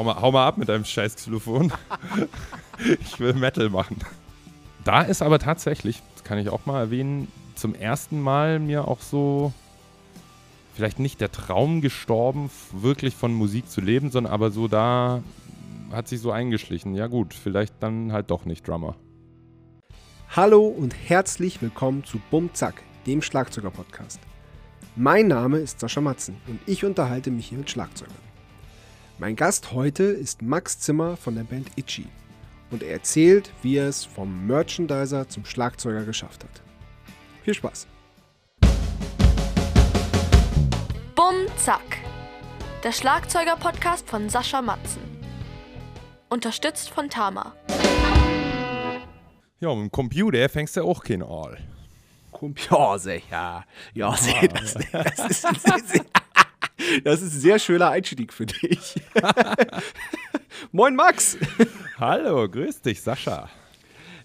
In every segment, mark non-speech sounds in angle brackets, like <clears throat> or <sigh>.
hau mal, hau mal ab mit deinem scheiß Xylophon. <laughs> ich will Metal machen. Da ist aber tatsächlich, das kann ich auch mal erwähnen, zum ersten Mal mir auch so vielleicht nicht der Traum gestorben, wirklich von Musik zu leben, sondern aber so da hat sich so eingeschlichen. Ja gut, vielleicht dann halt doch nicht Drummer. Hallo und herzlich willkommen zu Bum Zack, dem Schlagzeuger-Podcast. Mein Name ist Sascha Matzen und ich unterhalte mich hier mit Schlagzeugern. Mein Gast heute ist Max Zimmer von der Band Itchy und er erzählt, wie er es vom Merchandiser zum Schlagzeuger geschafft hat. Viel Spaß! Bum Zack, der Schlagzeuger-Podcast von Sascha Matzen. Unterstützt von Tama. Ja, mit dem Computer fängst du auch kein All. Ja, sicher. Ja, sicher. Das, das, ist sehr, sehr, das ist ein sehr schöner Einstieg für dich. <laughs> Moin, Max. Hallo, grüß dich, Sascha.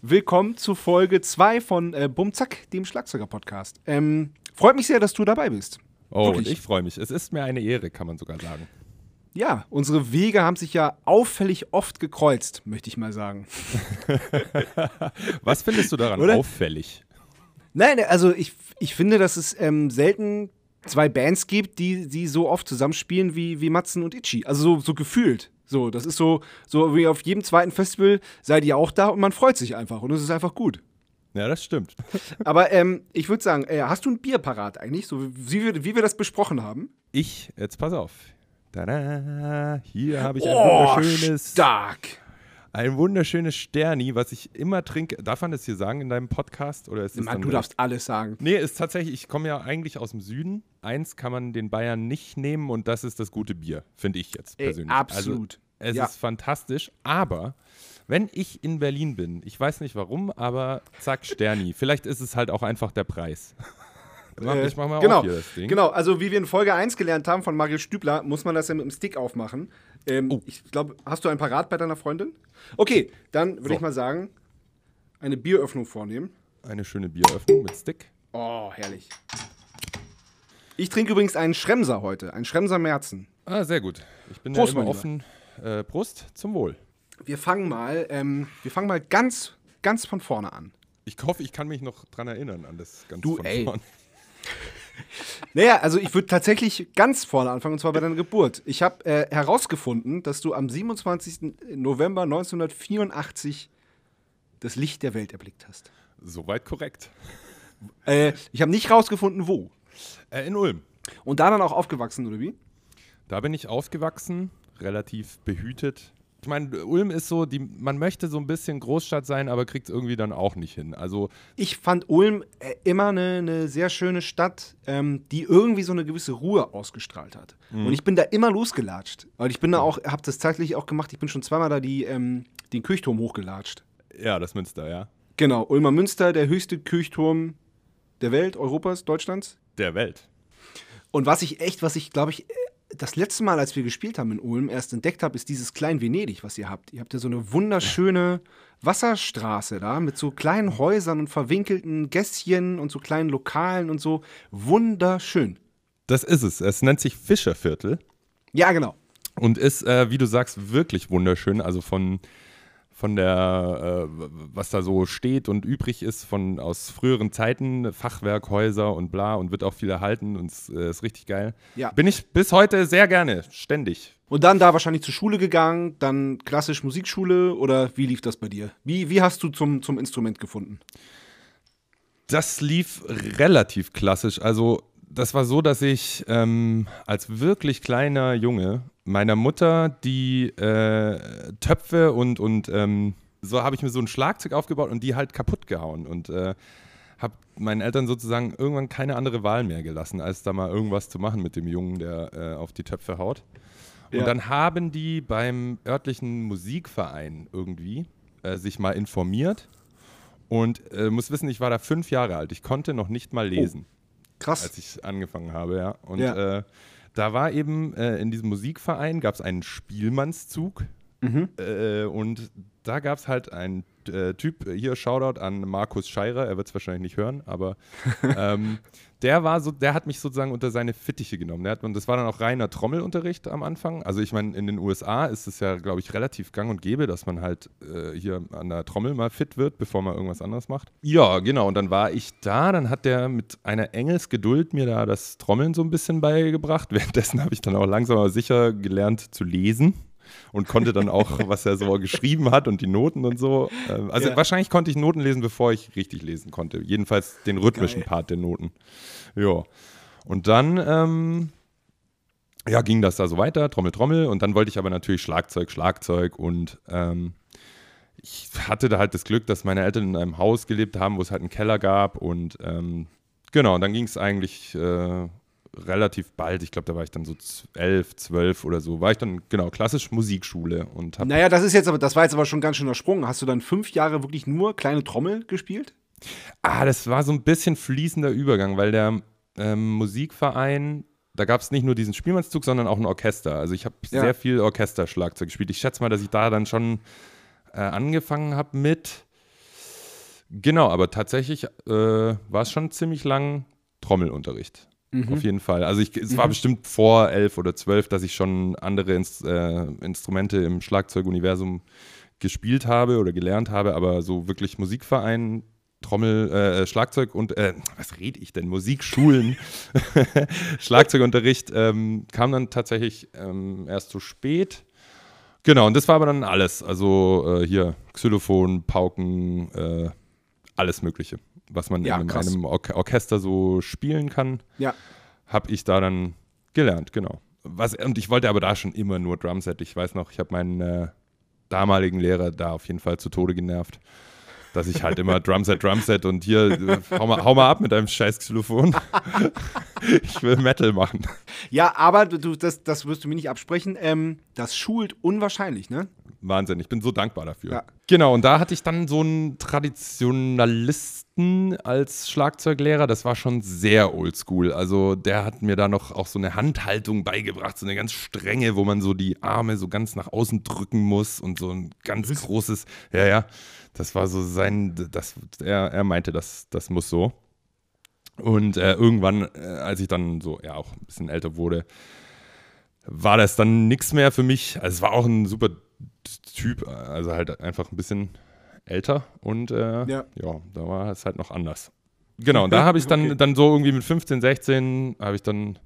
Willkommen zu Folge 2 von äh, Bumzack, dem Schlagzeuger-Podcast. Ähm, freut mich sehr, dass du dabei bist. Oh, Wirklich? und ich freue mich. Es ist mir eine Ehre, kann man sogar sagen. Ja, unsere Wege haben sich ja auffällig oft gekreuzt, möchte ich mal sagen. <laughs> Was findest du daran Oder? auffällig? Nein, also ich, ich finde, dass es ähm, selten zwei Bands gibt, die, die so oft zusammenspielen wie, wie Matzen und Itchy. Also so, so gefühlt. So, das ist so, so wie auf jedem zweiten Festival seid ihr auch da und man freut sich einfach und es ist einfach gut. Ja, das stimmt. <laughs> Aber ähm, ich würde sagen, äh, hast du ein Bier parat eigentlich, so wie wir, wie wir das besprochen haben? Ich, jetzt pass auf. Tada, hier habe ich ein Oh, wunderschönes, stark. Ein wunderschönes Sterni, was ich immer trinke. Darf man das hier sagen in deinem Podcast? Oder ist Mann, du darfst alles sagen. Nee, ist tatsächlich, ich komme ja eigentlich aus dem Süden. Eins kann man den Bayern nicht nehmen und das ist das gute Bier, finde ich jetzt Ey, persönlich. absolut. Also, es Ja. ist fantastisch, aber wenn ich in Berlin bin, ich weiß nicht warum, aber zack, Sterni. Vielleicht ist es halt auch einfach der Preis. <laughs> Mach- Äh, ich mach mal genau, auf hier das Ding. Genau, also wie wir in Folge 1 gelernt haben von Mario Stübler, muss man das ja mit dem Stick aufmachen. Ähm, Oh. Ich glaube, hast du ein parat bei deiner Freundin? Okay, dann würde So. ich mal sagen, eine Bieröffnung vornehmen. Eine schöne Bieröffnung mit Stick. Oh, herrlich. Ich trinke übrigens einen Schremser heute, einen Schremser Merzen. Ah, sehr gut. Ich bin Prost, ja immer offen. Äh, Prost, zum Wohl. Wir fangen mal, ähm, wir fangen mal ganz, ganz von vorne an. Ich hoffe, ich kann mich noch dran erinnern an das ganz Du, von ey. vorn. <laughs> Naja, also ich würde tatsächlich ganz vorne anfangen, und zwar bei deiner Geburt. Ich habe äh, herausgefunden, dass du am 27. November 1984 das Licht der Welt erblickt hast. Soweit korrekt. Äh, ich habe nicht rausgefunden, wo. Äh, in Ulm. Und da dann auch aufgewachsen, oder wie? Da bin ich aufgewachsen, relativ behütet. Ich meine, Ulm ist so, die, man möchte so ein bisschen Großstadt sein, aber kriegt es irgendwie dann auch nicht hin. Also, Ich fand Ulm äh, immer eine, eine sehr schöne Stadt, ähm, die irgendwie so eine gewisse Ruhe ausgestrahlt hat. Und ich bin da immer losgelatscht. Und ich bin da auch, habe das zeitlich auch gemacht, ich bin schon zweimal da die, ähm, den Kirchturm hochgelatscht. ja, das Münster, ja. Genau, Ulmer Münster, der höchste Kirchturm der Welt, Europas, Deutschlands. Der Welt. Und was ich echt, was ich glaube ich, das letzte Mal, als wir gespielt haben in Ulm, erst entdeckt habe, ist dieses klein Venedig, was ihr habt. Ihr habt ja so eine wunderschöne Wasserstraße da mit so kleinen Häusern und verwinkelten Gässchen und so kleinen Lokalen und so. Wunderschön. Das ist es. Es nennt sich Fischerviertel Ja, genau. und ist, äh, wie du sagst, wirklich wunderschön. Also von, von der, äh, was da so steht und übrig ist, von aus früheren Zeiten, Fachwerkhäuser und bla und wird auch viel erhalten und es äh, ist richtig geil. Ja. Bin ich bis heute sehr gerne, ständig. Und dann da wahrscheinlich zur Schule gegangen, dann klassisch Musikschule oder wie lief das bei dir? Wie, wie hast du zum, zum Instrument gefunden? Das lief relativ klassisch. Also, das war so, dass ich ähm, als wirklich kleiner Junge meiner Mutter die äh, Töpfe und, und ähm, so habe ich mir so ein Schlagzeug aufgebaut und die halt kaputt gehauen. Und äh, habe meinen Eltern sozusagen irgendwann keine andere Wahl mehr gelassen, als da mal irgendwas zu machen mit dem Jungen, der äh, auf die Töpfe haut. Und Ja. dann haben die beim örtlichen Musikverein irgendwie äh, sich mal informiert. Und äh, muss wissen, ich war da fünf Jahre alt. Ich konnte noch nicht mal lesen, Krass. als ich angefangen habe, ja. Und Ja. Äh, da war eben äh, in diesem Musikverein gab es einen Spielmannszug. Mhm. Äh, und da gab es halt ein äh, Typ, hier Shoutout an Markus Scheirer, er wird es wahrscheinlich nicht hören, aber <laughs> ähm, der war so, der hat mich sozusagen unter seine Fittiche genommen. Der hat, und das war dann auch reiner Trommelunterricht am Anfang. Also ich meine, in den USA ist es ja, glaube ich, relativ gang und gäbe, dass man halt äh, hier an der Trommel mal fit wird, bevor man irgendwas anderes macht. Ja, genau. Und dann war ich da, dann hat der mit einer Engelsgeduld mir da das Trommeln so ein bisschen beigebracht. <laughs> Währenddessen habe ich dann auch langsam aber sicher gelernt zu lesen und konnte dann auch, <laughs> was er so geschrieben hat und die Noten und so. Ähm, also ja. wahrscheinlich konnte ich Noten lesen, bevor ich richtig lesen konnte. Jedenfalls den rhythmischen Geil. Part der Noten. Ja. Und dann, ähm, ja, ging das da so weiter, Trommel, Trommel. Und dann wollte ich aber natürlich Schlagzeug, Schlagzeug und ähm, ich hatte da halt das Glück, dass meine Eltern in einem Haus gelebt haben, wo es halt einen Keller gab und ähm, genau, dann ging es eigentlich äh, relativ bald, ich glaube, da war ich dann so elf, zwölf oder so, war ich dann, genau, klassisch Musikschule und habe. Naja, das ist jetzt aber, das war jetzt aber schon ganz schön Sprung. Hast du dann fünf Jahre wirklich nur kleine Trommel gespielt? Ah, das war so ein bisschen fließender Übergang, weil der ähm, Musikverein, da gab es nicht nur diesen Spielmannszug, sondern auch ein Orchester. Also ich habe ja. sehr viel Orchesterschlagzeug gespielt. Ich schätze mal, dass ich da dann schon äh, angefangen habe mit. Genau, aber tatsächlich äh, war es schon ziemlich lang Trommelunterricht. Mhm. Auf jeden Fall. Also ich, es mhm. war bestimmt vor elf oder zwölf, dass ich schon andere Inst äh, Instrumente im Schlagzeuguniversum gespielt habe oder gelernt habe, aber so wirklich Musikverein, Trommel, äh, äh Schlagzeug und äh, was rede ich denn? Musikschulen, <laughs> Schlagzeugunterricht ähm, kam dann tatsächlich ähm, erst zu spät. Genau, und das war aber dann alles. Also äh, hier Xylophon, Pauken, äh, alles Mögliche was man ja, in krass. einem Or Orchester so spielen kann, ja. habe ich da dann gelernt, genau. Was, und ich wollte aber da schon immer nur Drumset. Ich weiß noch, ich habe meinen äh, damaligen Lehrer da auf jeden Fall zu Tode genervt dass ich halt immer <laughs> Drumset, Drumset und hier, äh, hau mal, hau mal ab mit deinem scheiß Xylophon. <laughs> ich will Metal machen. Ja, aber du, das, das wirst du mir nicht absprechen. Ähm, das schult unwahrscheinlich, ne? Wahnsinn, ich bin so dankbar dafür. Ja. Genau, und da hatte ich dann so einen Traditionalisten als Schlagzeuglehrer. Das war schon sehr oldschool. Also der hat mir da noch auch so eine Handhaltung beigebracht, so eine ganz strenge, wo man so die Arme so ganz nach außen drücken muss und so ein ganz großes, ja, ja. Das war so sein, das, er, er meinte, das, das muss so. Und äh, irgendwann, äh, als ich dann so, ja, auch ein bisschen älter wurde, war das dann nichts mehr für mich. Also es war auch ein super Typ, also halt einfach ein bisschen älter und äh, ja. ja. da war es halt noch anders. Genau, und da habe ich dann, okay. dann so irgendwie mit 15, 16 habe ich dann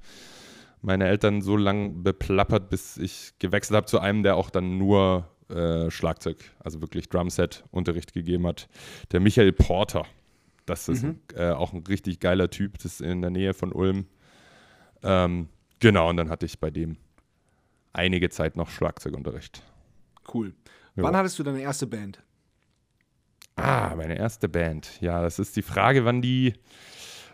meine Eltern so lang beplappert, bis ich gewechselt habe zu einem, der auch dann nur äh, Schlagzeug, also wirklich Drumset-Unterricht gegeben hat. Der Michael Porter. Das ist mhm. äh, auch ein richtig geiler Typ, das ist in der Nähe von Ulm. Ähm, genau, und dann hatte ich bei dem einige Zeit noch Schlagzeugunterricht. Cool. Ja. Wann hattest du deine erste Band? Ah, meine erste Band. Ja, das ist die Frage, wann die,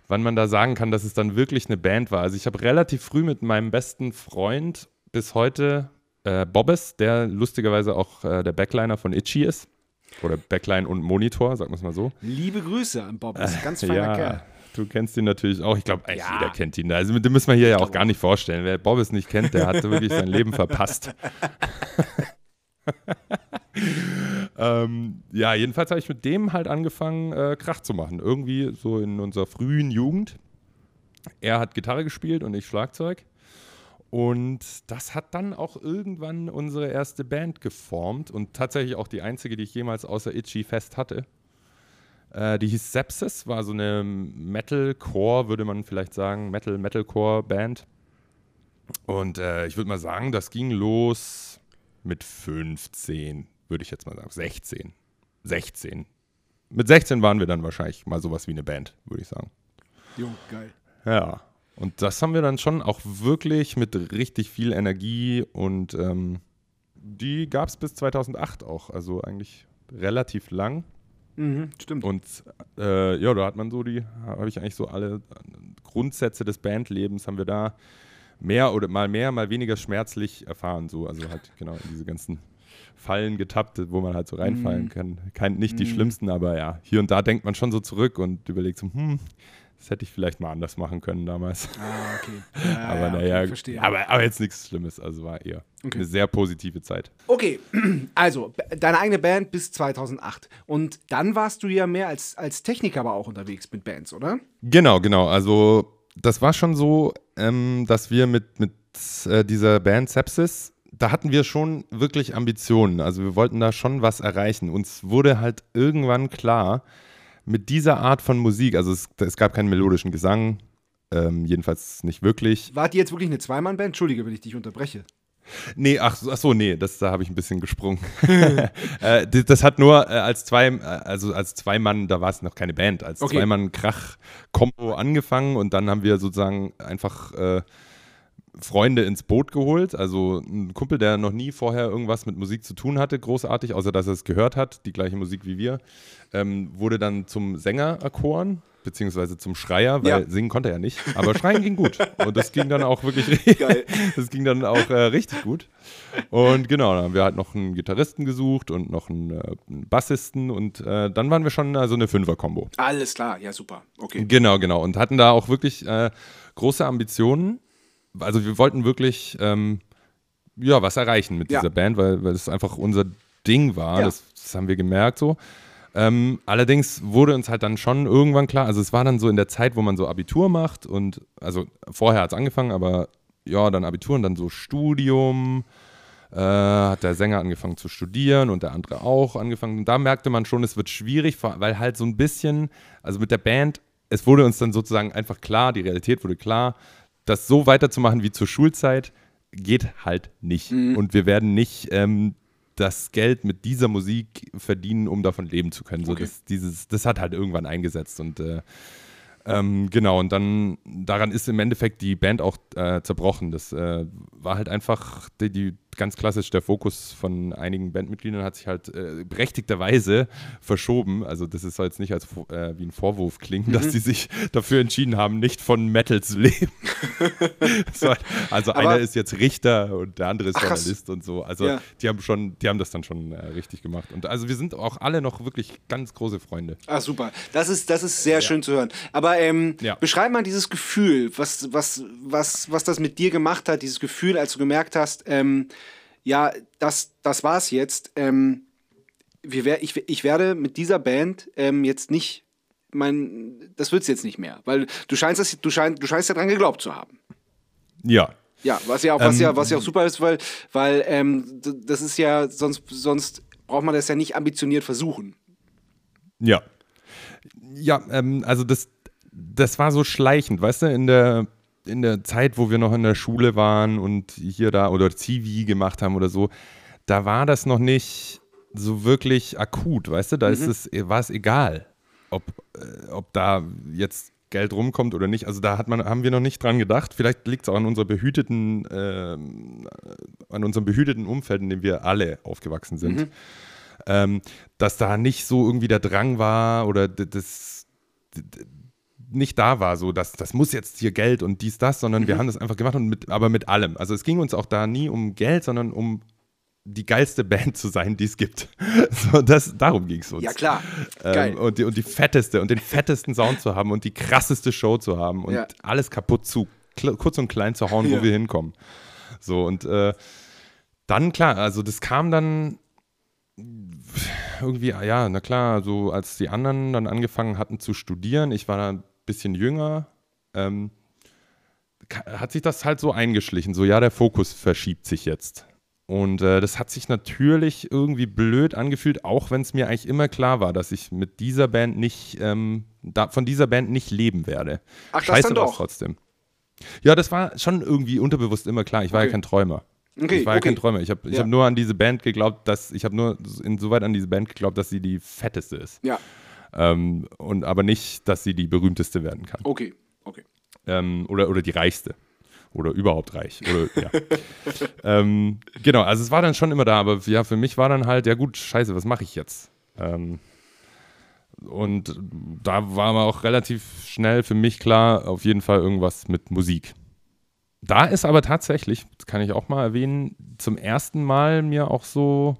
wann man da sagen kann, dass es dann wirklich eine Band war. Also ich habe relativ früh mit meinem besten Freund bis heute äh, Bobbes, der lustigerweise auch äh, der Backliner von Itchy ist. Oder Backline und Monitor, sagen wir es mal so. Liebe Grüße an Bobbes, ganz <laughs> feiner ja, Kerl. Du kennst ihn natürlich auch. Ich glaube, ja. jeder kennt ihn. Also den müssen wir hier ja auch gar nicht vorstellen. Wer Bobbes nicht kennt, der hat <laughs> wirklich sein Leben verpasst. <laughs> ähm, ja, jedenfalls habe ich mit dem halt angefangen, äh, Krach zu machen. Irgendwie so in unserer frühen Jugend. Er hat Gitarre gespielt und ich Schlagzeug. Und das hat dann auch irgendwann unsere erste Band geformt und tatsächlich auch die einzige, die ich jemals außer Itchy fest hatte. Äh, die hieß Sepsis, war so eine Metalcore, würde man vielleicht sagen, Metal-Metalcore-Band. Und äh, ich würde mal sagen, das ging los mit 15, würde ich jetzt mal sagen, 16. 16. Mit 16 waren wir dann wahrscheinlich mal sowas wie eine Band, würde ich sagen. Jo, geil. Ja. Und das haben wir dann schon auch wirklich mit richtig viel Energie und ähm, die gab es bis 2008 auch, also eigentlich relativ lang. Mhm, stimmt. Und äh, ja, da hat man so die, habe ich eigentlich so alle Grundsätze des Bandlebens haben wir da mehr oder mal mehr, mal weniger schmerzlich erfahren. So, also halt genau in diese ganzen Fallen getappt, wo man halt so reinfallen mm. kann. Kein, nicht mm. die mhm. schlimmsten, aber ja, hier und da denkt man schon so zurück und überlegt so, hm, Das hätte ich vielleicht mal anders machen können damals. Ah, okay. <laughs> Ja, aber ja, naja, okay, verstehe. aber, aber jetzt nichts Schlimmes. Also war eher Okay. eine sehr positive Zeit. Okay, <clears throat> also deine eigene Band bis 2008. Und dann warst du ja mehr als, als Techniker aber auch unterwegs mit Bands, oder? Genau, genau. Also das war schon so, ähm, dass wir mit, mit äh, dieser Band Sepsis, da hatten wir schon wirklich Ambitionen. Also wir wollten da schon was erreichen. Uns wurde halt irgendwann klar, mit dieser Art von Musik, also es, es gab keinen melodischen Gesang, ähm, jedenfalls nicht wirklich. Wart ihr jetzt wirklich eine Zweimann-Band? Entschuldige, wenn ich dich unterbreche. Nee, ach, so- ach so, nee, das, da habe ich ein bisschen gesprungen. <laughs> <laughs> äh, das, das hat nur äh, als zwei, äh, also als zwei Mann, da war es noch keine Band, als Okay. zwei Mann Krach-Kombo angefangen und dann haben wir sozusagen einfach äh, Freunde ins Boot geholt. Also ein Kumpel, der noch nie vorher irgendwas mit Musik zu tun hatte, großartig, außer dass er es gehört hat, die gleiche Musik wie wir, ähm, wurde dann zum Sänger erkoren. Beziehungsweise zum Schreier, weil Ja. singen konnte er nicht. Aber <laughs> schreien ging gut. Und das ging dann auch wirklich <laughs> Geil. <laughs> das ging dann auch äh, richtig gut. Und genau, dann haben wir halt noch einen Gitarristen gesucht und noch einen, äh, einen Bassisten und äh, dann waren wir schon äh, so eine Fünfer-Kombo. Alles klar, ja, super. Okay. Genau, genau. Und hatten da auch wirklich äh, große Ambitionen. Also wir wollten wirklich ähm, ja, was erreichen mit Ja. dieser Band, weil, weil es einfach unser Ding war. Ja. Das, das haben wir gemerkt so. Ähm, allerdings wurde uns halt dann schon irgendwann klar, also es war dann so in der Zeit, wo man so Abitur macht und also vorher hat es angefangen, aber ja, dann Abitur und dann so Studium, äh, hat der Sänger angefangen zu studieren und der andere auch angefangen. Und da merkte man schon, es wird schwierig, weil halt so ein bisschen, also mit der Band, es wurde uns dann sozusagen einfach klar, die Realität wurde klar, das so weiterzumachen wie zur Schulzeit geht halt nicht. Und wir werden nicht ähm, das Geld mit dieser Musik verdienen, um davon leben zu können. So, Okay. das, dieses, das hat halt irgendwann eingesetzt und äh, ähm, genau, und dann daran ist im Endeffekt die Band auch äh, zerbrochen. Das äh, war halt einfach die, die ganz klassisch der Fokus von einigen Bandmitgliedern hat sich halt äh, berechtigterweise verschoben. Also das ist soll jetzt nicht als äh, wie ein Vorwurf klingen, dass sie sich dafür entschieden haben, nicht von Metal zu leben. <laughs> so, also Aber- einer ist jetzt Richter und der andere ist Ach. Journalist und so. Also Ja. die haben schon, die haben das dann schon äh, richtig gemacht. Und also wir sind auch alle noch wirklich ganz große Freunde. Ah, super. Das ist, das ist sehr schön zu hören. Aber ähm, Ja. beschreib mal dieses Gefühl, was, was, was, was das mit dir gemacht hat, dieses Gefühl, als du gemerkt hast, ähm, ja, das, das war's jetzt. Ähm, wir ich, ich werde mit dieser Band ähm, jetzt nicht, mein, das wird's jetzt nicht mehr. Weil du scheinst, das, du, schein, du scheinst daran geglaubt zu haben. Ja, Ja, was ja auch, was Ähm, ja, was ja auch super ist, weil, weil ähm, das ist ja, sonst, sonst braucht man das ja nicht ambitioniert versuchen. Ja. Ja, ähm, also das, das war so schleichend, weißt du, in der, in der Zeit, wo wir noch in der Schule waren und hier da oder Zivi gemacht haben oder so, da war das noch nicht so wirklich akut, weißt du, da ist es, war es egal, ob, äh, ob da jetzt Geld rumkommt oder nicht. Also da hat man, haben wir noch nicht dran gedacht. Vielleicht liegt es auch an unserer behüteten, ähm, an unserem behüteten Umfeld, in dem wir alle aufgewachsen sind ähm, dass da nicht so irgendwie der Drang war oder das nicht da war, so dass das muss jetzt hier Geld und dies, das, sondern wir haben das einfach gemacht und mit, aber mit allem. Also es ging uns auch da nie um Geld, sondern um die geilste Band zu sein, die es gibt. <laughs> So, das, darum ging es uns. Ja, klar. Geil. Ähm, und, die, und die fetteste und den fettesten Sound zu haben und die krasseste Show zu haben und Ja. alles kaputt zu, kurz und klein zu hauen, Ja. wo wir hinkommen. So, und äh, dann, klar, also das kam dann irgendwie, ja, na klar, so als die anderen dann angefangen hatten zu studieren, ich war da bisschen jünger, ähm, hat sich das halt so eingeschlichen, so ja, der Fokus verschiebt sich jetzt. Und äh, das hat sich natürlich irgendwie blöd angefühlt, auch wenn es mir eigentlich immer klar war, dass ich mit dieser Band nicht, ähm, da, von dieser Band nicht leben werde. Ach, das Scheiße dann war's doch. trotzdem. Ja, das war schon irgendwie unterbewusst immer klar. Ich war Okay. ja kein Träumer. Okay, ich war ja okay. kein Träumer. Ich habe Ja. hab nur an diese Band geglaubt, dass ich habe nur insoweit an diese Band geglaubt, dass sie die fetteste ist. Ja, Ähm, und aber nicht, dass sie die berühmteste werden kann. okay, okay. Ähm, oder, oder die reichste. Oder überhaupt reich. Oder, ja. <laughs> ähm, genau, also es war dann schon immer da, aber ja, für mich war dann halt, ja gut, scheiße, was mache ich jetzt? Ähm, und da war aber auch relativ schnell für mich klar, auf jeden Fall irgendwas mit Musik. Da ist aber tatsächlich, das kann ich auch mal erwähnen, zum ersten Mal mir auch so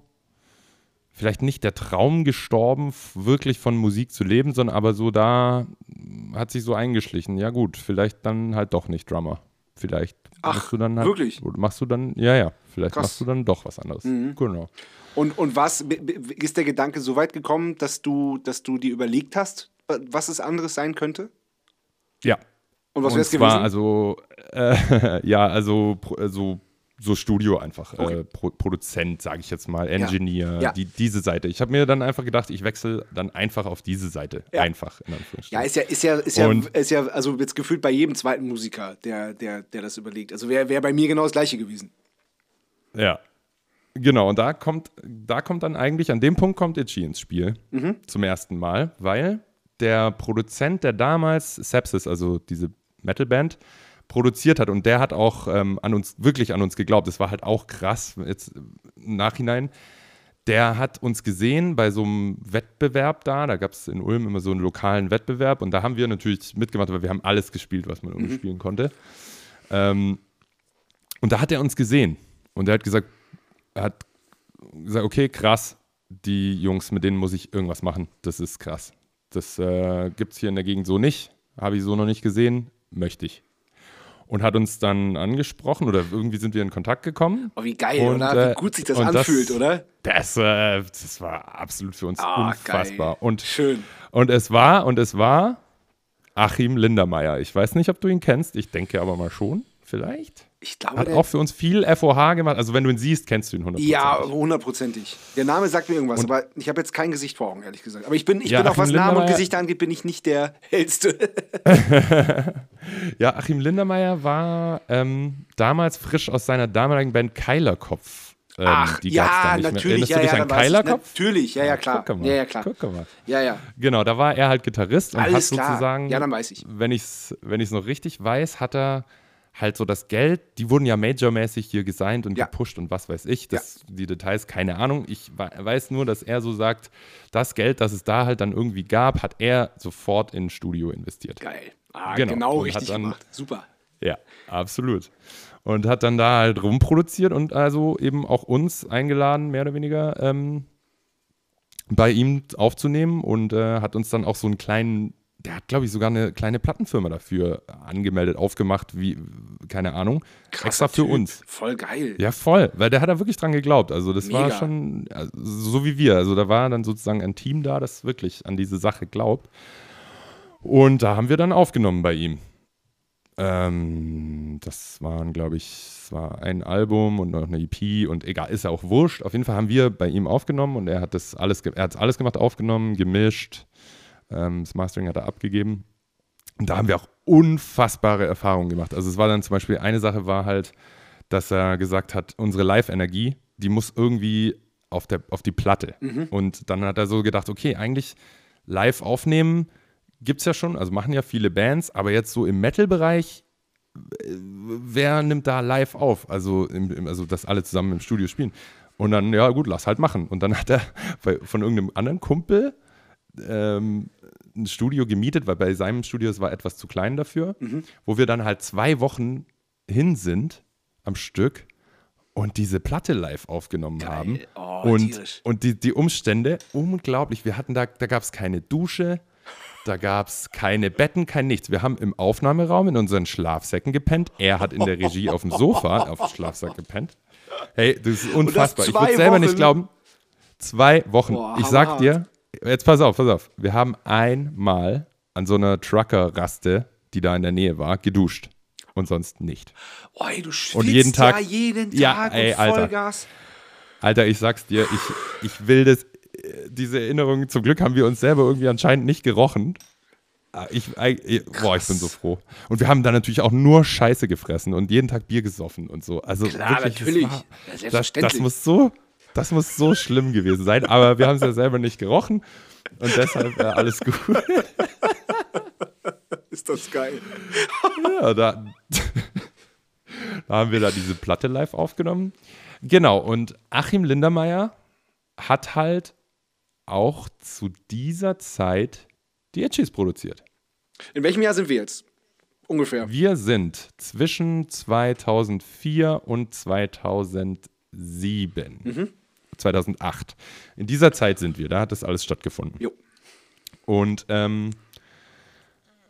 vielleicht nicht der Traum gestorben, wirklich von Musik zu leben, sondern aber so da hat sich so eingeschlichen. Ja gut, vielleicht dann halt doch nicht Drummer. Vielleicht Ach, machst du dann halt, wirklich? Machst du dann, ja, ja, vielleicht Krass. machst du dann doch was anderes. Mhm. Genau. Und, und was ist der Gedanke so weit gekommen, dass du, dass du dir überlegt hast, was es anderes sein könnte? Ja. Und was wäre es gewesen? also, äh, <laughs> ja, also äh, so, so Studio einfach, Okay. äh, Pro Produzent, sage ich jetzt mal, Engineer, Ja. Die, diese Seite. Ich habe mir dann einfach gedacht, ich wechsle dann einfach auf diese Seite. Ja. Einfach, in ja, Anführungsstrichen. ist ja, ist ja, ist ja, Und- ist ja, also jetzt gefühlt bei jedem zweiten Musiker, der, der, der das überlegt. Also wäre wär bei mir genau das gleiche gewesen. Ja. Genau, und da kommt, da kommt dann eigentlich, an dem Punkt kommt Itchy ins Spiel. Mhm. Zum ersten Mal, weil der Produzent, der damals Sepsis, also diese Metalband, produziert hat und der hat auch ähm, an uns, wirklich an uns geglaubt. Das war halt auch krass, jetzt im Nachhinein. Der hat uns gesehen bei so einem Wettbewerb da. Da gab es in Ulm immer so einen lokalen Wettbewerb und da haben wir natürlich mitgemacht, weil wir haben alles gespielt, was man irgendwie spielen konnte. Ähm, und da hat er uns gesehen und er hat gesagt, er hat gesagt, okay, krass, die Jungs, mit denen muss ich irgendwas machen. Das ist krass. Das äh, gibt es hier in der Gegend so nicht. Habe ich so noch nicht gesehen. Möchte ich. Und hat uns dann angesprochen oder irgendwie sind wir in Kontakt gekommen. Oh, wie geil, Und, oder? Wie äh, gut sich das und das- anfühlt, oder? Das, äh, das war absolut für uns Ah, unfassbar. geil. Und, Schön. und es war, und es war Achim Lindermeier. Ich weiß nicht, ob du ihn kennst. Ich denke aber mal schon. Vielleicht. Ich glaube, Hat auch für uns viel FOH gemacht. Also wenn du ihn siehst, kennst du ihn 100%. ja, hundertprozentig. Der Name sagt mir irgendwas, Und- aber ich habe jetzt kein Gesicht vor Augen, ehrlich gesagt. Aber ich bin, ich Ja, bin auch, was Namen und Gesichter angeht, bin ich nicht der hellste. <laughs> Ja, Achim Lindermeier war ähm, damals frisch aus seiner damaligen Band Keilerkopf. Ähm, Ach, die gab's ja, natürlich. Ja, ja, an. Keilerkopf? Natürlich, ja, ja, klar. Mal, Ja, ja, klar. Mal. Ja, ja. Genau, da war er halt Gitarrist und Alles hat klar. sozusagen, Ja, dann weiß ich. wenn ich es wenn ich's noch richtig weiß, hat er halt so das Geld, die wurden ja majormäßig hier gesigned und Ja. gepusht und was weiß ich, das, die Details, keine Ahnung. Ich weiß nur, dass er so sagt, das Geld, das es da halt dann irgendwie gab, hat er sofort in ein Studio investiert. Geil. Ah, Genau. genau, richtig dann- gemacht. Super. Ja, absolut. Und hat dann da halt rumproduziert und also eben auch uns eingeladen, mehr oder weniger, ähm, bei ihm aufzunehmen und äh, hat uns dann auch so einen kleinen, der hat, glaube ich, sogar eine kleine Plattenfirma dafür angemeldet, aufgemacht, wie, keine Ahnung, extra für Typ. uns. Voll geil. Ja, voll, weil der hat da wirklich dran geglaubt. Also das war Mega. schon also, so wie wir. Also da war dann sozusagen ein Team da, das wirklich an diese Sache glaubt. Und da haben wir dann aufgenommen bei ihm. Ähm, das waren, glaube ich, es war ein Album und noch eine EP und egal, ist ja auch wurscht. Auf jeden Fall haben wir bei ihm aufgenommen und er hat das alles, er hat alles gemacht, aufgenommen, gemischt. Ähm, das Mastering hat er abgegeben. Und da haben wir auch unfassbare Erfahrungen gemacht. Also es war dann zum Beispiel, eine Sache war halt, dass er gesagt hat, unsere Live-Energie, die muss irgendwie auf, der, auf die Platte. Und dann hat er so gedacht, okay, eigentlich live aufnehmen gibt es ja schon, also machen ja viele Bands, aber jetzt so im Metal-Bereich, äh, wer nimmt da live auf? Also, im, im, also, dass alle zusammen im Studio spielen. Und dann, ja gut, lass halt machen. Und dann hat er <laughs> bei, von irgendeinem anderen Kumpel ähm, ein Studio gemietet, weil bei seinem Studio es war etwas zu klein dafür, wo wir dann halt zwei Wochen hin sind am Stück und diese Platte live aufgenommen haben. Oh, und tierisch. und die, die Umstände, unglaublich. Wir hatten da, da gab es keine Dusche, da gab es keine Betten, kein nichts. Wir haben im Aufnahmeraum in unseren Schlafsäcken gepennt. Er hat in der Regie auf dem Sofa <laughs> auf dem Schlafsack gepennt. Hey, das ist unfassbar. Ich zwei würde selber nicht Wochen? glauben. Zwei Wochen. Boah, ich sag dir, jetzt pass auf, pass auf. Wir haben einmal an so einer Trucker-Raste, die da in der Nähe war, geduscht. Und sonst nicht. Oh, ey, du schwitzt Und jeden Tag- ja jeden Tag Ja, ey, und Alter. Vollgas. Alter, ich sag's dir, ich, ich will das, diese Erinnerung, zum Glück haben wir uns selber irgendwie anscheinend nicht gerochen. Ah, Ich, ich, boah, ich bin so froh. Und wir haben da natürlich auch nur Scheiße gefressen und jeden Tag Bier gesoffen und so. Also Klar, wirklich, das natürlich. war- Ja, Das, selbstverständlich. das muss so, das muss so schlimm gewesen sein. Aber wir haben es ja selber nicht gerochen und deshalb äh, alles gut. <laughs> Ist das geil. Ja, da, da haben wir da diese Platte live aufgenommen. Genau, und Achim Lindermeier hat halt auch zu dieser Zeit die Itchies produziert. In welchem Jahr sind wir jetzt? Ungefähr. Wir sind zwischen 2004 und 2007. 2008. In dieser Zeit sind wir, da hat das alles stattgefunden. Jo. Und ähm,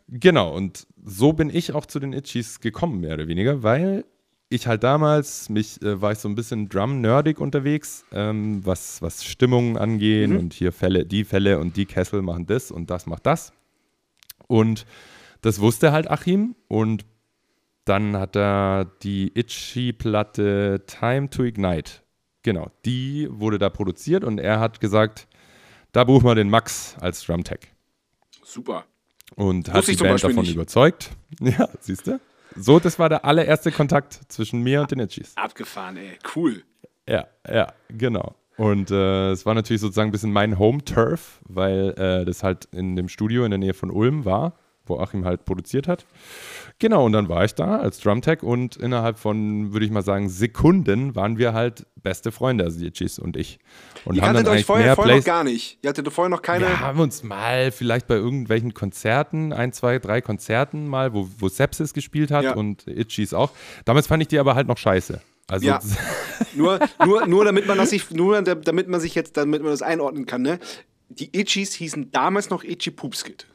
genau, und so bin ich auch zu den Itchies gekommen, mehr oder weniger, weil ich halt damals, mich äh, war ich so ein bisschen drum-nerdig unterwegs, ähm, was, was Stimmungen angehen Mhm. und hier Fälle, die Fälle und die Kessel machen das und das macht das. Und das wusste halt Achim und dann hat er die Itchy-Platte Time to Ignite. Genau, die wurde da produziert und er hat gesagt, da buchen wir den Max als Drumtech. Super. Und hat die Band davon nicht. überzeugt. <laughs> Ja, siehst du? So, das war der allererste Kontakt zwischen mir und den Itchies. Abgefahren, ey. Cool. Ja, ja, genau. Und äh, es war natürlich sozusagen ein bisschen mein Home-Turf, weil äh, das halt in dem Studio in der Nähe von Ulm war, wo Achim halt produziert hat. Genau, und dann war ich da als Drumtech und innerhalb von, würde ich mal sagen, Sekunden waren wir halt beste Freunde, also die Itchies und ich. Und Ihr haben dann euch vorher, mehr vorher noch gar nicht. Ihr hattet vorher noch keine. wir haben uns mal vielleicht bei irgendwelchen Konzerten, ein, zwei, drei Konzerten mal, wo, wo Sepsis gespielt hat Ja. und Itchies auch. Damals fand ich die aber halt noch scheiße. Also Ja. <laughs> Nur, nur, nur damit man das sich, nur da- damit man sich jetzt, damit man das einordnen kann, ne? Die Itchies hießen damals noch Itchy Poopskit.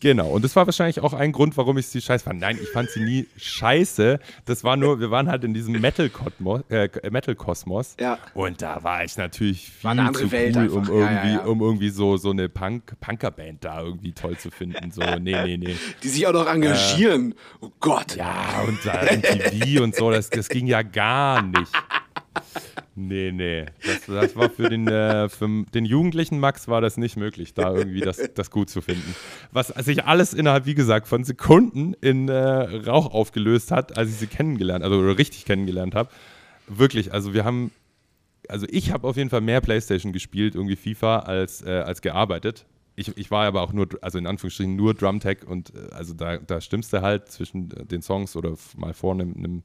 Genau, und das war wahrscheinlich auch ein Grund, warum ich sie scheiße fand. Nein, ich fand sie nie scheiße. Das war nur, wir waren halt in diesem Metal-Kosmos, äh, Metal-Kosmos. Ja. Und da war ich natürlich viel zu Welt cool, um irgendwie, ja, ja. um irgendwie so, so eine Punk, Punkerband da irgendwie toll zu finden. So, nee, nee, nee. <laughs> Die sich auch noch engagieren. oh Gott. Ja, und da MTV und so, das, das ging ja gar nicht. <laughs> Nee, nee. Das, das war für den, äh, für den jugendlichen Max war das nicht möglich, da irgendwie das, das gut zu finden. Was sich alles innerhalb, wie gesagt, von Sekunden in äh, Rauch aufgelöst hat, als ich sie kennengelernt, also oder richtig kennengelernt habe. Wirklich, also wir haben, also ich habe auf jeden Fall mehr Playstation gespielt, irgendwie FIFA, als, äh, als gearbeitet. Ich, ich war aber auch nur, also in Anführungsstrichen nur Drumtech und äh, also da, da stimmst du halt zwischen äh, den Songs oder mal vor einem, einem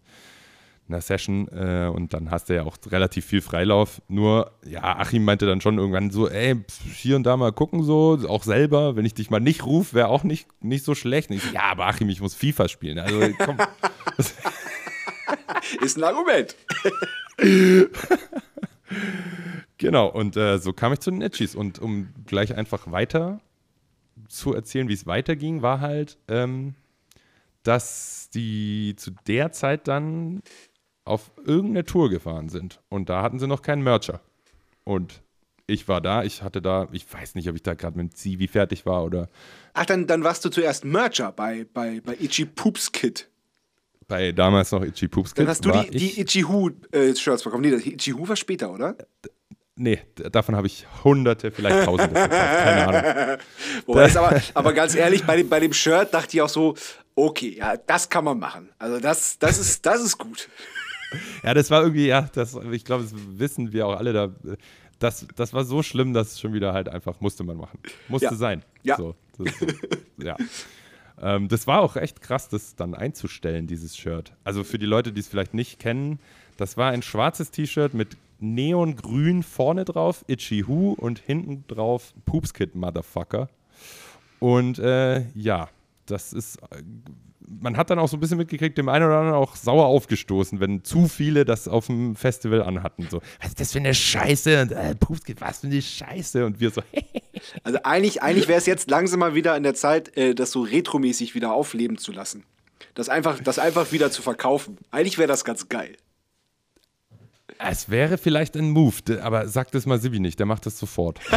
einer Session äh, und dann hast du ja auch relativ viel Freilauf. Nur, ja, Achim meinte dann schon irgendwann so, ey, hier und da mal gucken so, auch selber, wenn ich dich mal nicht rufe, wäre auch nicht, nicht so schlecht. Und ich so, ja, aber Achim, ich muss FIFA spielen. Also komm. <laughs> Ist ein Argument. <laughs> Genau, und äh, so kam ich zu den Itchies. Und um gleich einfach weiter zu erzählen, wie es weiterging, war halt, ähm, dass die zu der Zeit dann auf irgendeine Tour gefahren sind. Und da hatten sie noch keinen Mercher. Und ich war da, ich hatte da, ich weiß nicht, ob ich da gerade mit dem Zivi fertig war oder Ach, dann, dann warst du zuerst Mercher bei, bei, bei Itchy Poopskit. bei damals noch Itchy Poops Dann Kids hast du die, die Itchy Who äh, Shirts verkauft. Nee, das Itchy Who war später, oder? Nee, davon habe ich hunderte, vielleicht tausende keine Ahnung. <laughs> Boah, aber, aber ganz ehrlich, bei dem, bei dem Shirt dachte ich auch so, okay, ja, das kann man machen. Also das, das, ist, das ist gut. Ja, das war irgendwie, ja, das, ich glaube, das wissen wir auch alle da. Das, das war so schlimm, dass es schon wieder halt einfach musste man machen. Musste Ja. sein. Ja. So, das, so, ja. Ähm, das war auch echt krass, das dann einzustellen, dieses Shirt. Also für die Leute, die es vielleicht nicht kennen, das war ein schwarzes T-Shirt mit neongrün vorne drauf, Itchy Who und hinten drauf Poopskit Motherfucker. Und äh, ja, das ist. Man hat dann auch so ein bisschen mitgekriegt, dem einen oder anderen auch sauer aufgestoßen, wenn zu viele das auf dem Festival anhatten. So, was ist das für eine Scheiße? Und äh, Poopskit, was für eine Scheiße? Und wir so, <laughs> Also eigentlich, eigentlich wäre es jetzt langsam mal wieder an der Zeit, äh, das so retromäßig wieder aufleben zu lassen. Das einfach, das einfach wieder zu verkaufen. Eigentlich wäre das ganz geil. es wäre vielleicht ein Move, aber sag das mal Sibi nicht, der macht das sofort. <laughs>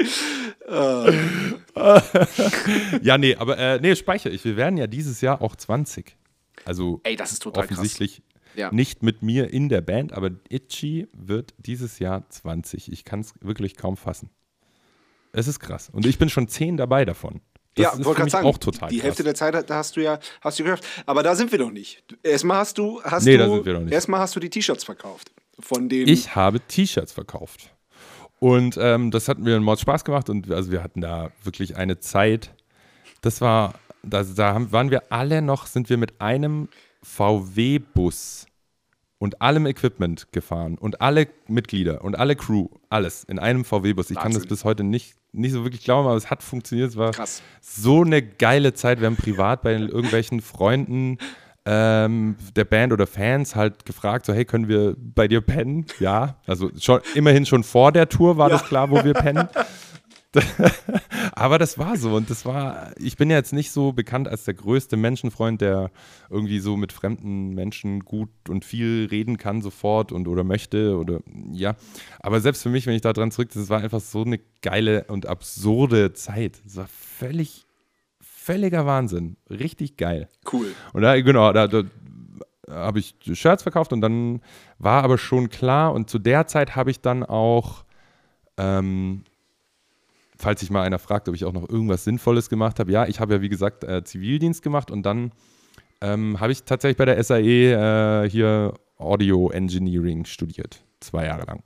<laughs> ja, nee, aber äh, nee, speichere ich. Wir werden ja dieses Jahr auch 20. Also Ey, das ist total krass. offensichtlich Ja. nicht mit mir in der Band, aber Itchy wird dieses Jahr 20. Ich kann es wirklich kaum fassen. Es ist krass. Und ich bin schon 10 dabei davon. Das ja, wollte gerade sagen, auch total die krass. Hälfte der Zeit hast du ja hast du geschafft. Aber da sind wir noch nicht. Erstmal hast du, hast Nee, du, da sind wir noch nicht. erstmal hast du die T-Shirts verkauft. Von den. Ich habe T-Shirts verkauft. Und ähm, das hat mir einen Mord Spaß gemacht und wir- also wir hatten da wirklich eine Zeit. Das war, da, da haben, waren wir alle noch, sind wir mit einem VW-Bus und allem Equipment gefahren und alle Mitglieder und alle Crew, alles in einem VW-Bus. Ich kann das bis heute nicht, nicht so wirklich glauben, aber es hat funktioniert. Es war Krass. so eine geile Zeit. Wir haben privat bei irgendwelchen Freunden ähm, der Band oder Fans halt gefragt, so hey, können wir bei dir pennen? Ja, also schon immerhin schon vor der Tour war ja. das klar, wo wir pennen. <laughs> Aber das war so und das war, ich bin ja jetzt nicht so bekannt als der größte Menschenfreund, der irgendwie so mit fremden Menschen gut und viel reden kann sofort und oder möchte oder ja. Aber selbst für mich, wenn ich da dran zurück, das war einfach so eine geile und absurde Zeit. Es war völlig, völliger Wahnsinn. Richtig geil. Cool. Und da, genau, da, da habe ich Shirts verkauft und dann war aber schon klar und zu der Zeit habe ich dann auch ähm, falls sich mal einer fragt, ob ich auch noch irgendwas Sinnvolles gemacht habe, ja, ich habe ja wie gesagt äh, Zivildienst gemacht und dann ähm, habe ich tatsächlich bei der SAE äh, hier Audio Engineering studiert, zwei Jahre lang.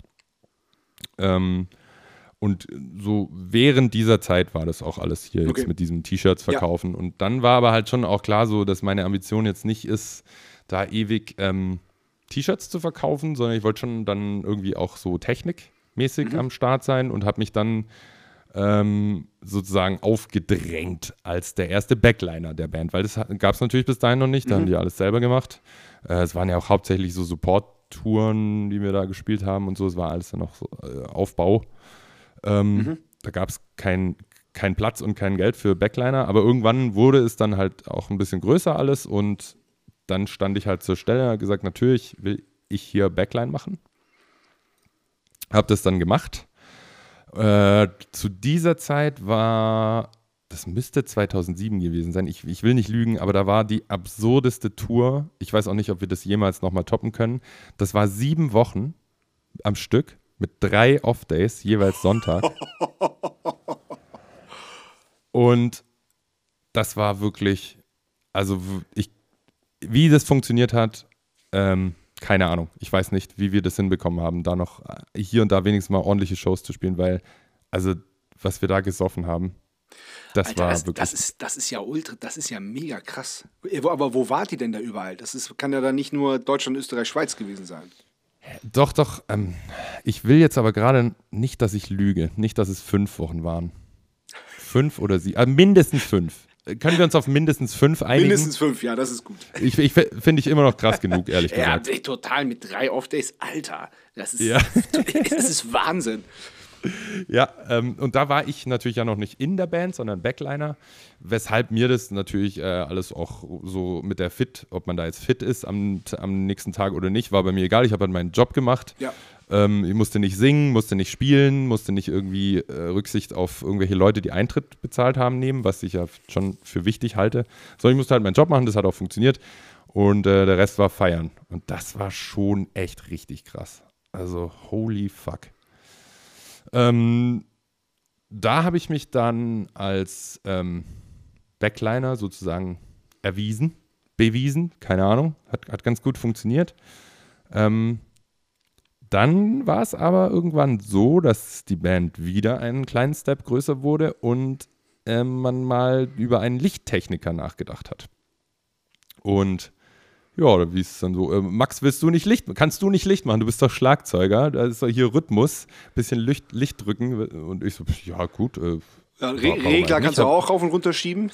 Ähm, und so während dieser Zeit war das auch alles hier okay. jetzt mit diesem T-Shirts verkaufen. Ja. Und dann war aber halt schon auch klar so, dass meine Ambition jetzt nicht ist, da ewig ähm, T-Shirts zu verkaufen, sondern ich wollte schon dann irgendwie auch so technikmäßig mhm. am Start sein und habe mich dann ähm, sozusagen aufgedrängt als der erste Backliner der Band, weil das gab es natürlich bis dahin noch nicht, da mhm. haben die alles selber gemacht. Äh, es waren ja auch hauptsächlich so Support-Touren, die wir da gespielt haben und so, es war alles dann noch so, äh, Aufbau. Ähm, mhm. Da gab es keinen kein Platz und kein Geld für Backliner, aber irgendwann wurde es dann halt auch ein bisschen größer alles und dann stand ich halt zur Stelle und gesagt, natürlich will ich hier Backline machen. Hab das dann gemacht äh, zu dieser Zeit war, das müsste 2007 gewesen sein. Ich, ich will nicht lügen, aber da war die absurdeste Tour. Ich weiß auch nicht, ob wir das jemals nochmal toppen können. Das war sieben Wochen am Stück mit drei Off-Days, jeweils Sonntag. <laughs> Und das war wirklich, also ich, wie das funktioniert hat, ähm, keine Ahnung. Ich weiß nicht, wie wir das hinbekommen haben, da noch äh, hier und da wenigstens mal ordentliche Shows zu spielen, weil, also, was wir da gesoffen haben, das Alter, war das, wirklich. Das ist, das ist ja ultra, das ist ja mega krass. Äh, aber wo wart ihr denn da überall? Das ist, kann ja dann nicht nur Deutschland, Österreich, Schweiz gewesen sein. Doch, doch. Ähm, ich will jetzt aber gerade nicht, dass ich lüge. Nicht, dass es fünf Wochen waren. Fünf oder sieben. Äh, mindestens fünf. Können wir uns auf mindestens fünf einigen? Mindestens fünf, ja, das ist gut. Ich, ich finde ich immer noch krass genug, ehrlich <laughs> gesagt. Ja, total mit drei Off-Days. Alter, das ist, ja. <laughs> das ist Wahnsinn. Ja, ähm, und da war ich natürlich ja noch nicht in der Band, sondern Backliner, weshalb mir das natürlich äh, alles auch so mit der Fit, ob man da jetzt fit ist am, am nächsten Tag oder nicht, war bei mir egal. Ich habe halt meinen Job gemacht. Ja. Ähm, ich musste nicht singen, musste nicht spielen, musste nicht irgendwie äh, Rücksicht auf irgendwelche Leute, die Eintritt bezahlt haben, nehmen, was ich ja schon für wichtig halte. Sondern ich musste halt meinen Job machen, das hat auch funktioniert. Und äh, der Rest war feiern. Und das war schon echt richtig krass. Also, holy fuck. Ähm, da habe ich mich dann als ähm, Backliner sozusagen erwiesen, bewiesen, keine Ahnung, hat, hat ganz gut funktioniert. Ähm, dann war es aber irgendwann so, dass die Band wieder einen kleinen Step größer wurde und äh, man mal über einen Lichttechniker nachgedacht hat. Und ja, wie ist es dann so? Äh, Max, willst du nicht Licht? Kannst du nicht Licht machen? Du bist doch Schlagzeuger, da ist doch hier Rhythmus, bisschen Licht, Licht drücken. Und ich so, ja, gut. Äh, ja, Re Regler kannst du auch rauf und runter schieben.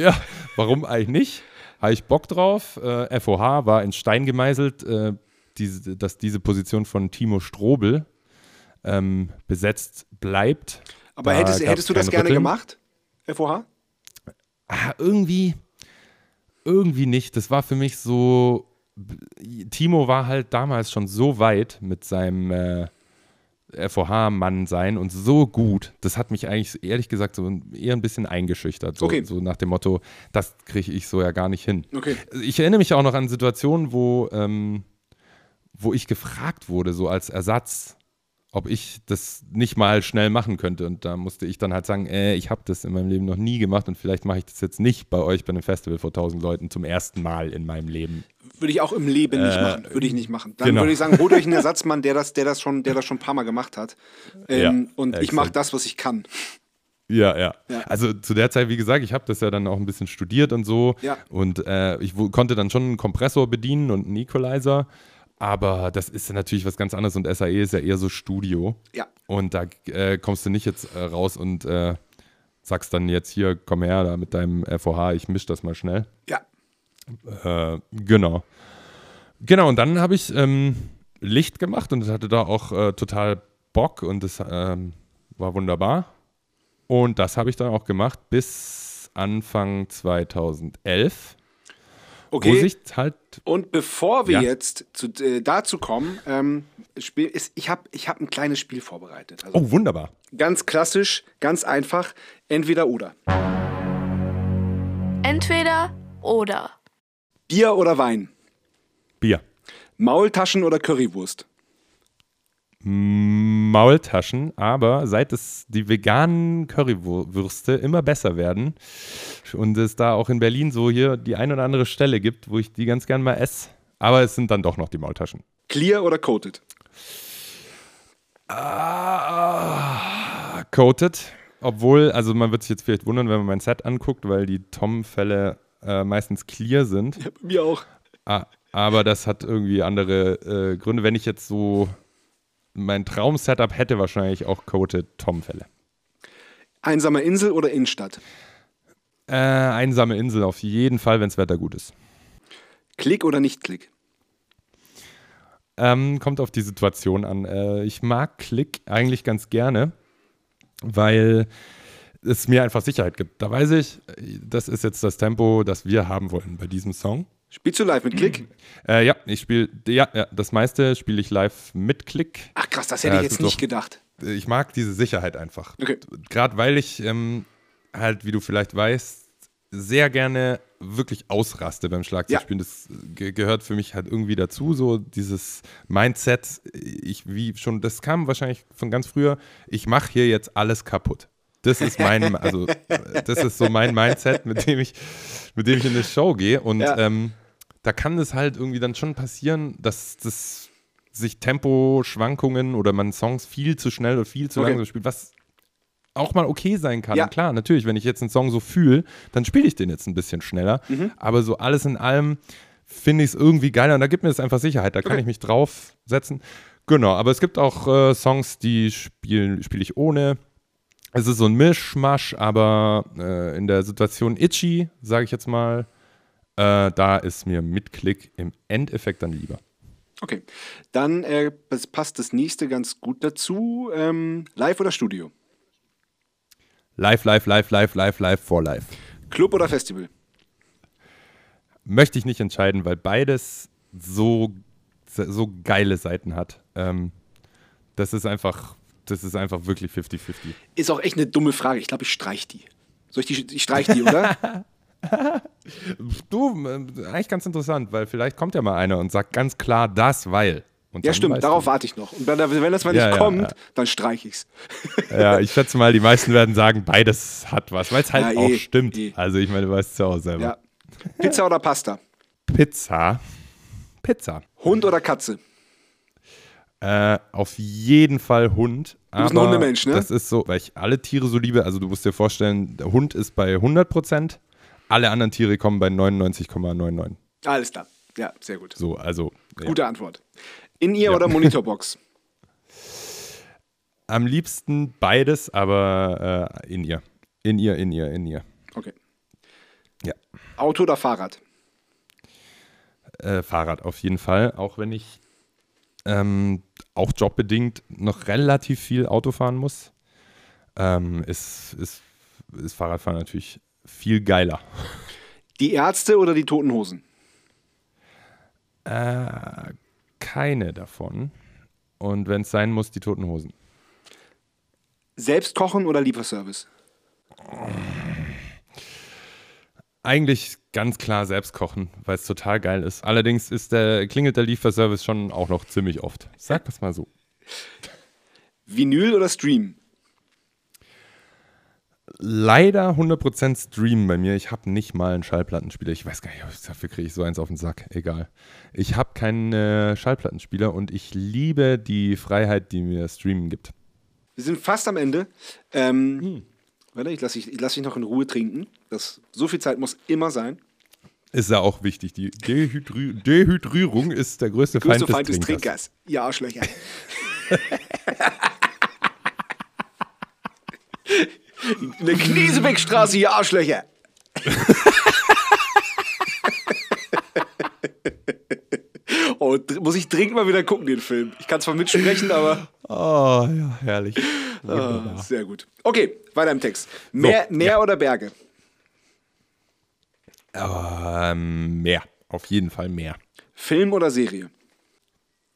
Ja, warum eigentlich nicht? Habe ich Bock drauf. Äh, FOH war in Stein gemeißelt. Äh, diese, dass diese Position von Timo Strobel ähm, besetzt bleibt. Aber da hättest, hättest du das gerne Rütteln. gemacht, FOH? Ah, irgendwie, irgendwie nicht. Das war für mich so. Timo war halt damals schon so weit mit seinem äh, FOH-Mann sein und so gut. Das hat mich eigentlich ehrlich gesagt so eher ein bisschen eingeschüchtert. So, okay. so nach dem Motto, das kriege ich so ja gar nicht hin. Okay. Ich erinnere mich auch noch an Situationen, wo ähm, wo ich gefragt wurde, so als Ersatz, ob ich das nicht mal schnell machen könnte. Und da musste ich dann halt sagen, äh, ich habe das in meinem Leben noch nie gemacht und vielleicht mache ich das jetzt nicht bei euch bei einem Festival vor tausend Leuten zum ersten Mal in meinem Leben. Würde ich auch im Leben äh, nicht machen. Würde ich nicht machen. Dann genau. würde ich sagen, holt euch einen <laughs> Ersatzmann, der das, der das schon, der das schon ein paar Mal gemacht hat. Ähm, ja, und ich mache das, was ich kann. Ja, ja, ja, Also zu der Zeit, wie gesagt, ich habe das ja dann auch ein bisschen studiert und so. Ja. Und äh, ich konnte dann schon einen Kompressor bedienen und einen Equalizer. Aber das ist natürlich was ganz anderes und SAE ist ja eher so Studio. Ja. Und da äh, kommst du nicht jetzt äh, raus und äh, sagst dann jetzt hier, komm her da mit deinem FOH, ich misch das mal schnell. Ja. Äh, genau. Genau, und dann habe ich ähm, Licht gemacht und hatte da auch äh, total Bock und das ähm, war wunderbar. Und das habe ich dann auch gemacht bis Anfang 2011. Okay. Wo sich halt. Und bevor wir Ja. jetzt zu, äh, dazu kommen, ähm, Spiel ist, ich habe ich hab ein kleines Spiel vorbereitet. Also Oh, wunderbar. ganz klassisch, ganz einfach, entweder oder. Entweder oder. Bier oder Wein? Bier. Maultaschen oder Currywurst? Maultaschen, aber seit es die veganen Currywürste immer besser werden und es da auch in Berlin so hier die ein oder andere Stelle gibt, wo ich die ganz gern mal esse, aber es sind dann doch noch die Maultaschen. Clear oder coated? Ah, coated, obwohl, also man wird sich jetzt vielleicht wundern, wenn man mein Set anguckt, weil die Tom-Fälle äh, meistens clear sind. Ja, bei mir auch. Ah, aber das hat irgendwie andere äh, Gründe. Wenn ich jetzt so mein Traum-Setup hätte, wahrscheinlich auch coated Tom-Fälle. Einsame Insel oder Innenstadt? Äh, einsame Insel auf jeden Fall, wenn das Wetter gut ist. Klick oder nicht Klick? Ähm, kommt auf die Situation an. Äh, ich mag Klick eigentlich ganz gerne, weil es mir einfach Sicherheit gibt. Da weiß ich, äh, das ist jetzt das Tempo, das wir haben wollen bei diesem Song. Spielst du live mit Klick? <clears throat> Äh, ja, ich spiele, ja, ja, das meiste spiele ich live mit Klick. Ach krass, das hätte Ja, ich es jetzt nicht doch- gedacht. Ich mag diese Sicherheit einfach. Okay. Gerade weil ich ähm, halt, wie du vielleicht weißt, sehr gerne wirklich ausraste beim Schlagzeugspielen. Das ge gehört für mich halt irgendwie dazu, so dieses Mindset. Ich, wie schon, das kam wahrscheinlich von ganz früher. Ich mache hier jetzt alles kaputt. Das ist mein, <laughs> also äh, das ist so mein Mindset, mit dem ich, mit dem ich in eine Show gehe. Und Ja. ähm, da kann es halt irgendwie dann schon passieren, dass das sich Temposchwankungen oder man Songs viel zu schnell oder viel zu Okay. langsam spielt, was auch mal okay sein kann. Ja. Klar, natürlich, wenn ich jetzt einen Song so fühle, dann spiele ich den jetzt ein bisschen schneller. Mhm. Aber so alles in allem finde ich es irgendwie geiler und da gibt mir das einfach Sicherheit. Da kann Okay. ich mich draufsetzen. Genau, aber es gibt auch äh, Songs, die spiele spiel ich ohne. Es ist so ein Mischmasch, aber äh, in der Situation Itchy, sage ich jetzt mal, äh, da ist mir mit Klick im Endeffekt dann lieber. Okay. Dann äh, passt das nächste ganz gut dazu. Ähm, live oder Studio? Live, live, live, live, live, live, for live. Club oder Festival? Möchte ich nicht entscheiden, weil beides so, so geile Seiten hat. Ähm, das ist einfach, das ist einfach wirklich 50-50. Ist auch echt eine dumme Frage. Ich glaube, ich streich die. Soll ich die? Ich streich die, oder? <laughs> <laughs> Du, äh, eigentlich ganz interessant, weil vielleicht kommt ja mal einer und sagt ganz klar das, weil. Und ja, stimmt. Darauf warte ich noch. Und wenn, wenn das mal Ja, nicht ja, kommt, ja. dann streich ich's. <laughs> Ja, ich schätze mal, die meisten werden sagen, beides hat was, weil es halt auch eh, stimmt. eh. Also ich meine, du weißt es ja auch selber. Pizza oder Pasta? Pizza. Pizza. Hund oder Katze? Äh, auf jeden Fall Hund. Du bist ein Hundemensch, ne? Das ist so, weil ich alle Tiere so liebe. Also du musst dir vorstellen, der Hund ist bei 100 Prozent, alle anderen Tiere kommen bei 99,99. Alles klar. Ja, sehr gut. So, also ja. Gute Antwort. In ihr oder Monitorbox? <laughs> am liebsten beides, aber äh, in ihr. In ihr, in ihr, in ihr. Okay. Ja. Auto oder Fahrrad? Äh, Fahrrad auf jeden Fall, auch wenn ich ähm, auch jobbedingt noch relativ viel Auto fahren muss, ähm, ist, ist, ist Fahrradfahren natürlich viel geiler. Die Ärzte oder die Toten Hosen? Äh, keine davon. Und wenn es sein muss, die Toten Hosen. Selbst kochen oder Lieferservice? Eigentlich ganz klar selbst kochen, weil es total geil ist. Allerdings ist der, klingelt der Lieferservice schon auch noch ziemlich oft. Sag das mal so. Vinyl oder Stream? Leider 100% Stream bei mir. Ich habe nicht mal einen Schallplattenspieler. Ich weiß gar nicht, dafür kriege ich so eins auf den Sack. Egal. Ich habe keinen äh, Schallplattenspieler und ich liebe die Freiheit, die mir Streamen gibt. Wir sind fast am Ende. Ähm, Warte, ich lasse dich, ich lass dich noch in Ruhe trinken. Das, so viel Zeit muss immer sein. Ist ja auch wichtig. Die Dehydri Dehydrierung ist der größte, Größter Feind, Feind des des Trinkers. Trinkers. Ja, Arschlöcher. <laughs> <laughs> In der Kniesebeckstraße, ihr Arschlöcher. <laughs> Oh, muss ich dringend mal wieder gucken, den Film. Ich kann zwar mitsprechen, aber. Oh, ja, herrlich. Oh, sehr gut. Okay, weiter im Text. Meer, so, Meer ja. oder Berge? Ähm, mehr. Auf jeden Fall mehr. Film oder Serie?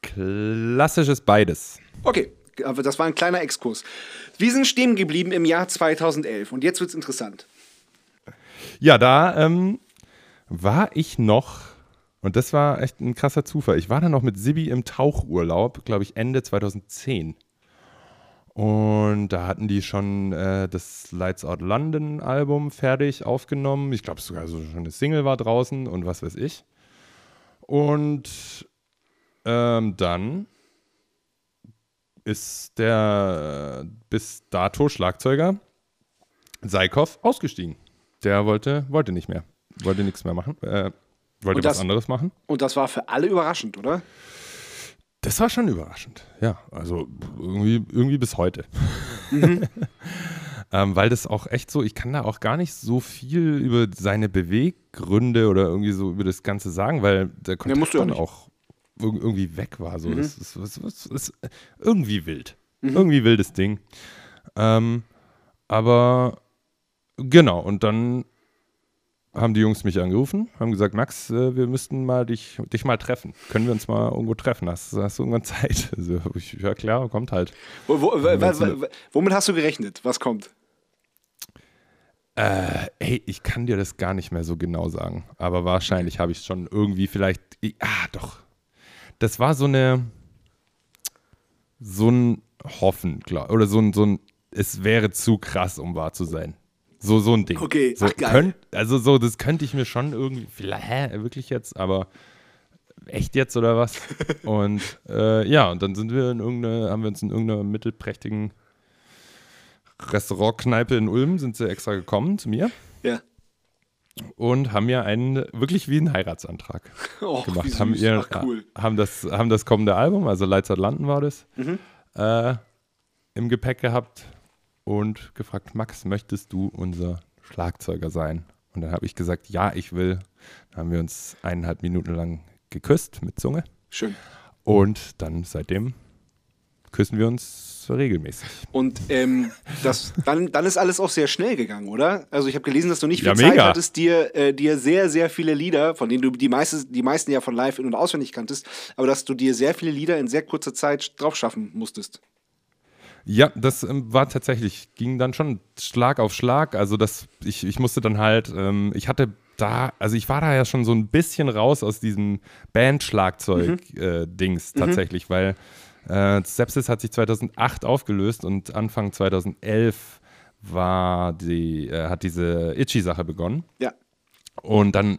Klassisches beides. Okay, aber das war ein kleiner Exkurs. Wir sind stehen geblieben im Jahr 2011 und jetzt wird es interessant. Ja, da ähm, war ich noch, und das war echt ein krasser Zufall, ich war da noch mit Sibi im Tauchurlaub, glaube ich, Ende 2010. Und da hatten die schon äh, das Lights Out London Album fertig aufgenommen. Ich glaube sogar so schon eine Single war draußen und was weiß ich. Und ähm, dann ist der bis dato Schlagzeuger Seikov ausgestiegen. Der wollte, wollte nicht mehr. Wollte nichts mehr machen. Äh, wollte das, was anderes machen. Und das war für alle überraschend, oder? Das war schon überraschend, ja. Also irgendwie, irgendwie bis heute. Mhm. <laughs> ähm, weil das auch echt so, ich kann da auch gar nicht so viel über seine Beweggründe oder irgendwie so über das Ganze sagen, weil der Kontakt ja, dann auch irgendwie weg war. So. Mhm. Das, ist, das, das, das, ist irgendwie wild. Mhm. Irgendwie wildes Ding. Ähm, aber genau, und dann haben die Jungs mich angerufen, haben gesagt, Max, äh, wir müssten mal dich, dich mal treffen. Können wir uns mal irgendwo treffen? Hast, hast du irgendwann <laughs> Zeit? Also, ich, ja klar, kommt halt. Wo, wo, womit hast du gerechnet? Was kommt? Äh, ey, ich kann dir das gar nicht mehr so genau sagen. Aber wahrscheinlich habe ich es schon irgendwie vielleicht. ah, doch. Das war so eine. So ein Hoffen, klar. Oder so ein, so ein. Es wäre zu krass, um wahr zu sein. So, so ein Ding. Okay, so, ach, geil. Könnt, also so, das könnte ich mir schon irgendwie, vielleicht, hä, wirklich jetzt, aber echt jetzt oder was? <laughs> und äh, ja, und dann sind wir in irgendeine, haben wir uns in irgendeiner mittelprächtigen Restaurantkneipe in Ulm, sind sie extra gekommen zu mir. Ja. Und haben mir einen, wirklich wie einen Heiratsantrag oh, gemacht. Haben, ihr, ach, cool. haben, das, haben das kommende Album, also Lights Atlanten war das, mhm. äh, im Gepäck gehabt und gefragt, Max, möchtest du unser Schlagzeuger sein? Und dann habe ich gesagt, ja, ich will. Dann haben wir uns eineinhalb Minuten lang geküsst mit Zunge. Schön. Und dann seitdem küssen wir uns regelmäßig. Und ähm, das, dann, dann ist alles auch sehr schnell gegangen, oder? Also ich habe gelesen, dass du nicht viel ja, Zeit mega. hattest, dir, äh, dir sehr, sehr viele Lieder, von denen du die, meiste, die meisten ja von live in- und auswendig kanntest, aber dass du dir sehr viele Lieder in sehr kurzer Zeit drauf schaffen musstest. Ja, das ähm, war tatsächlich, ging dann schon Schlag auf Schlag. Also das, ich, ich musste dann halt, ähm, ich hatte da, also ich war da ja schon so ein bisschen raus aus diesem Band-Schlagzeug-Dings mhm. äh, tatsächlich, mhm. weil äh, Sepsis hat sich 2008 aufgelöst und Anfang 2011 war die, äh, hat diese Itchy-Sache begonnen. Ja. Und dann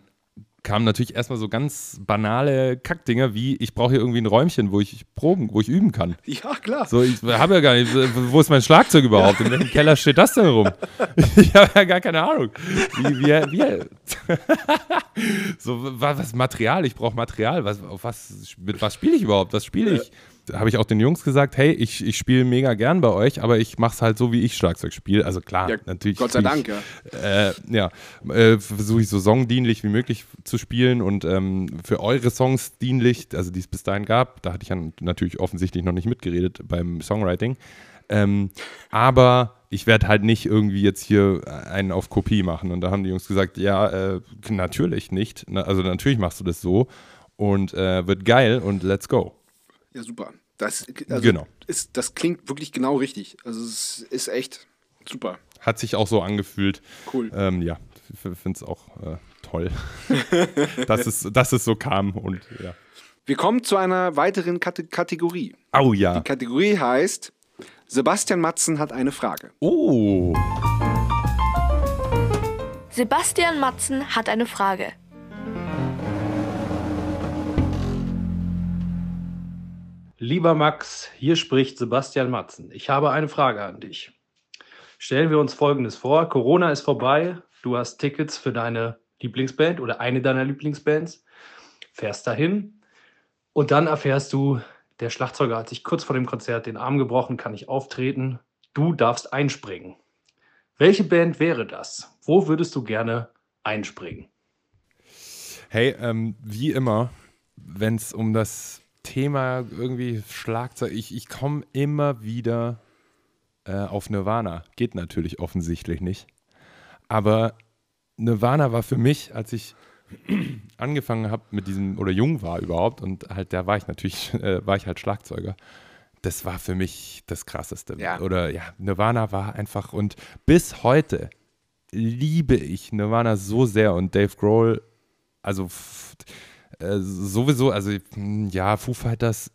kamen natürlich erstmal so ganz banale Kackdinger wie, ich brauche hier irgendwie ein Räumchen, wo ich proben, wo ich üben kann. <laughs> Ja, klar. So, ich habe ja gar nicht, wo ist mein Schlagzeug überhaupt? In welchem Keller steht das denn rum? <laughs> Ich habe ja gar keine Ahnung. Wie, wie, wie <laughs> so, was Material? Ich brauche Material. Was, auf was, mit was spiele ich überhaupt? Was spiele ich? Habe ich auch den Jungs gesagt, hey, ich, ich spiele mega gern bei euch, aber ich mache es halt so, wie ich Schlagzeug spiele. Also klar, ja, natürlich. Gott sei Dank, ja. Äh, ja, äh, versuche ich so songdienlich wie möglich zu spielen und ähm, für eure Songs dienlich, also die es bis dahin gab, da hatte ich ja natürlich offensichtlich noch nicht mitgeredet beim Songwriting. Ähm, aber ich werde halt nicht irgendwie jetzt hier einen auf Kopie machen. Und da haben die Jungs gesagt, ja, äh, natürlich nicht. Also natürlich machst du das so und äh, wird geil und let's go. Ja, super. Das, also genau. Ist, das klingt wirklich genau richtig. Also es ist echt super. Hat sich auch so angefühlt. Cool. Ähm, ja, ich finde es auch äh, toll, <laughs> dass, es, dass es so kam und ja. Wir kommen zu einer weiteren Kate Kategorie. Oh ja. Die Kategorie heißt Sebastian Matzen hat eine Frage. Oh. Sebastian Matzen hat eine Frage. Lieber Max, hier spricht Sebastian Matzen. Ich habe eine Frage an dich. Stellen wir uns Folgendes vor. Corona ist vorbei. Du hast Tickets für deine Lieblingsband oder eine deiner Lieblingsbands. Fährst dahin und dann erfährst du, der Schlagzeuger hat sich kurz vor dem Konzert den Arm gebrochen, kann nicht auftreten. Du darfst einspringen. Welche Band wäre das? Wo würdest du gerne einspringen? Hey, ähm, wie immer wenn es um das Thema irgendwie Schlagzeug, ich, ich komme immer wieder äh, auf Nirvana. Geht natürlich offensichtlich nicht. Aber Nirvana war für mich, als ich <clears throat> angefangen habe mit diesem, oder jung war überhaupt, und halt, da war ich natürlich, <laughs> äh, war ich halt Schlagzeuger. Das war für mich das Krasseste. Ja. Oder ja, Nirvana war einfach, und bis heute liebe ich Nirvana so sehr und Dave Grohl, also äh, sowieso, also ja, Foo Fighters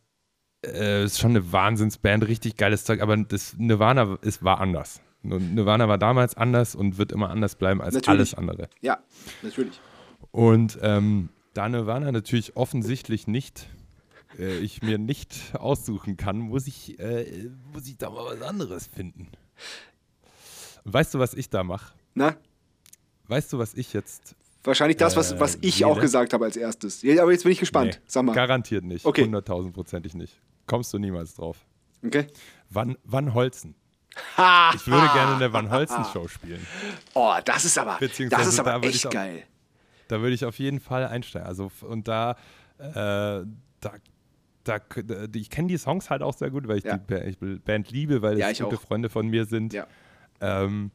äh, ist schon eine Wahnsinnsband, richtig geiles Zeug, aber das Nirvana ist, war anders. Nirvana war damals anders und wird immer anders bleiben als Natürlich. alles andere. Ja, natürlich. Und ähm, da Nirvana natürlich offensichtlich nicht, äh, ich mir nicht aussuchen kann, muss ich, äh, muss ich da mal was anderes finden. Weißt du, was ich da mache? Na, Weißt du, was ich jetzt wahrscheinlich das, was, Äh, was ich wähle. auch gesagt habe als erstes. Ja, aber jetzt bin ich gespannt. Nee, Sag mal. Garantiert nicht. Okay. Hunderttausendprozentig nicht. Kommst du niemals drauf. Okay. Van, Van Holzen. Ha! Ich würde gerne eine Van Holzen-Show spielen. Oh, das ist aber, das ist da aber ich echt auch- geil. Da würde ich auf jeden Fall einsteigen. Also, und da, äh, da, da, da ich kenne die Songs halt auch sehr gut, weil ich Ja. die Band liebe, weil Ja, es ich gute auch. Freunde von mir sind. Ja. Ähm,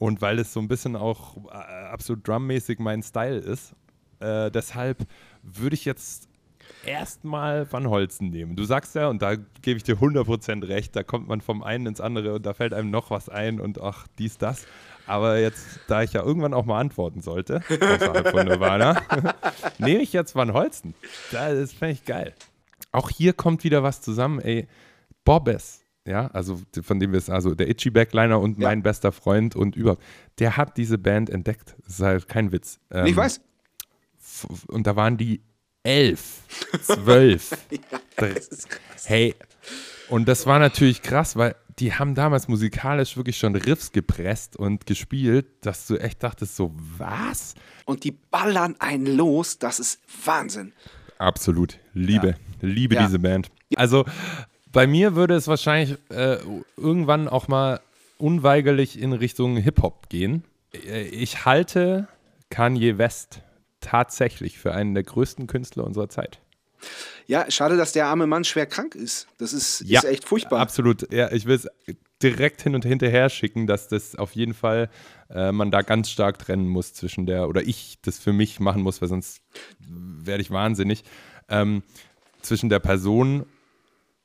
und weil es so ein bisschen auch äh, absolut drummäßig mein Style ist. Äh, deshalb würde ich jetzt erstmal Van Holzen nehmen. Du sagst ja, und da gebe ich dir 100% recht, da kommt man vom einen ins andere und da fällt einem noch was ein und ach, dies, das. Aber jetzt, da ich ja irgendwann auch mal antworten sollte, <laughs> außerhalb von Nirvana, <laughs> nehme ich jetzt Van Holzen. Das fände ich geil. Auch hier kommt wieder was zusammen, ey. Bobbes, ja, also von dem wir es, also der Itchy Backliner und Ja. mein bester Freund und überhaupt, der hat diese Band entdeckt. Das ist halt kein Witz. Ähm, ich weiß. Und da waren die elf, zwölf. <laughs> Das ist krass. Hey, und das war natürlich krass, weil die haben damals musikalisch wirklich schon Riffs gepresst und gespielt, dass du echt dachtest, so, was? Und die ballern einen los, das ist Wahnsinn. Absolut. Liebe. Liebe Ja. diese Band. Also bei mir würde es wahrscheinlich äh, irgendwann auch mal unweigerlich in Richtung Hip-Hop gehen. Äh, Ich halte Kanye West tatsächlich für einen der größten Künstler unserer Zeit. Ja, schade, dass der arme Mann schwer krank ist. Das ist, ist echt furchtbar. Absolut. Ja, ich will es direkt hin und hinterher schicken, dass das auf jeden Fall äh, man da ganz stark trennen muss zwischen der, oder ich das für mich machen muss, weil sonst werde ich wahnsinnig, ähm, zwischen der Person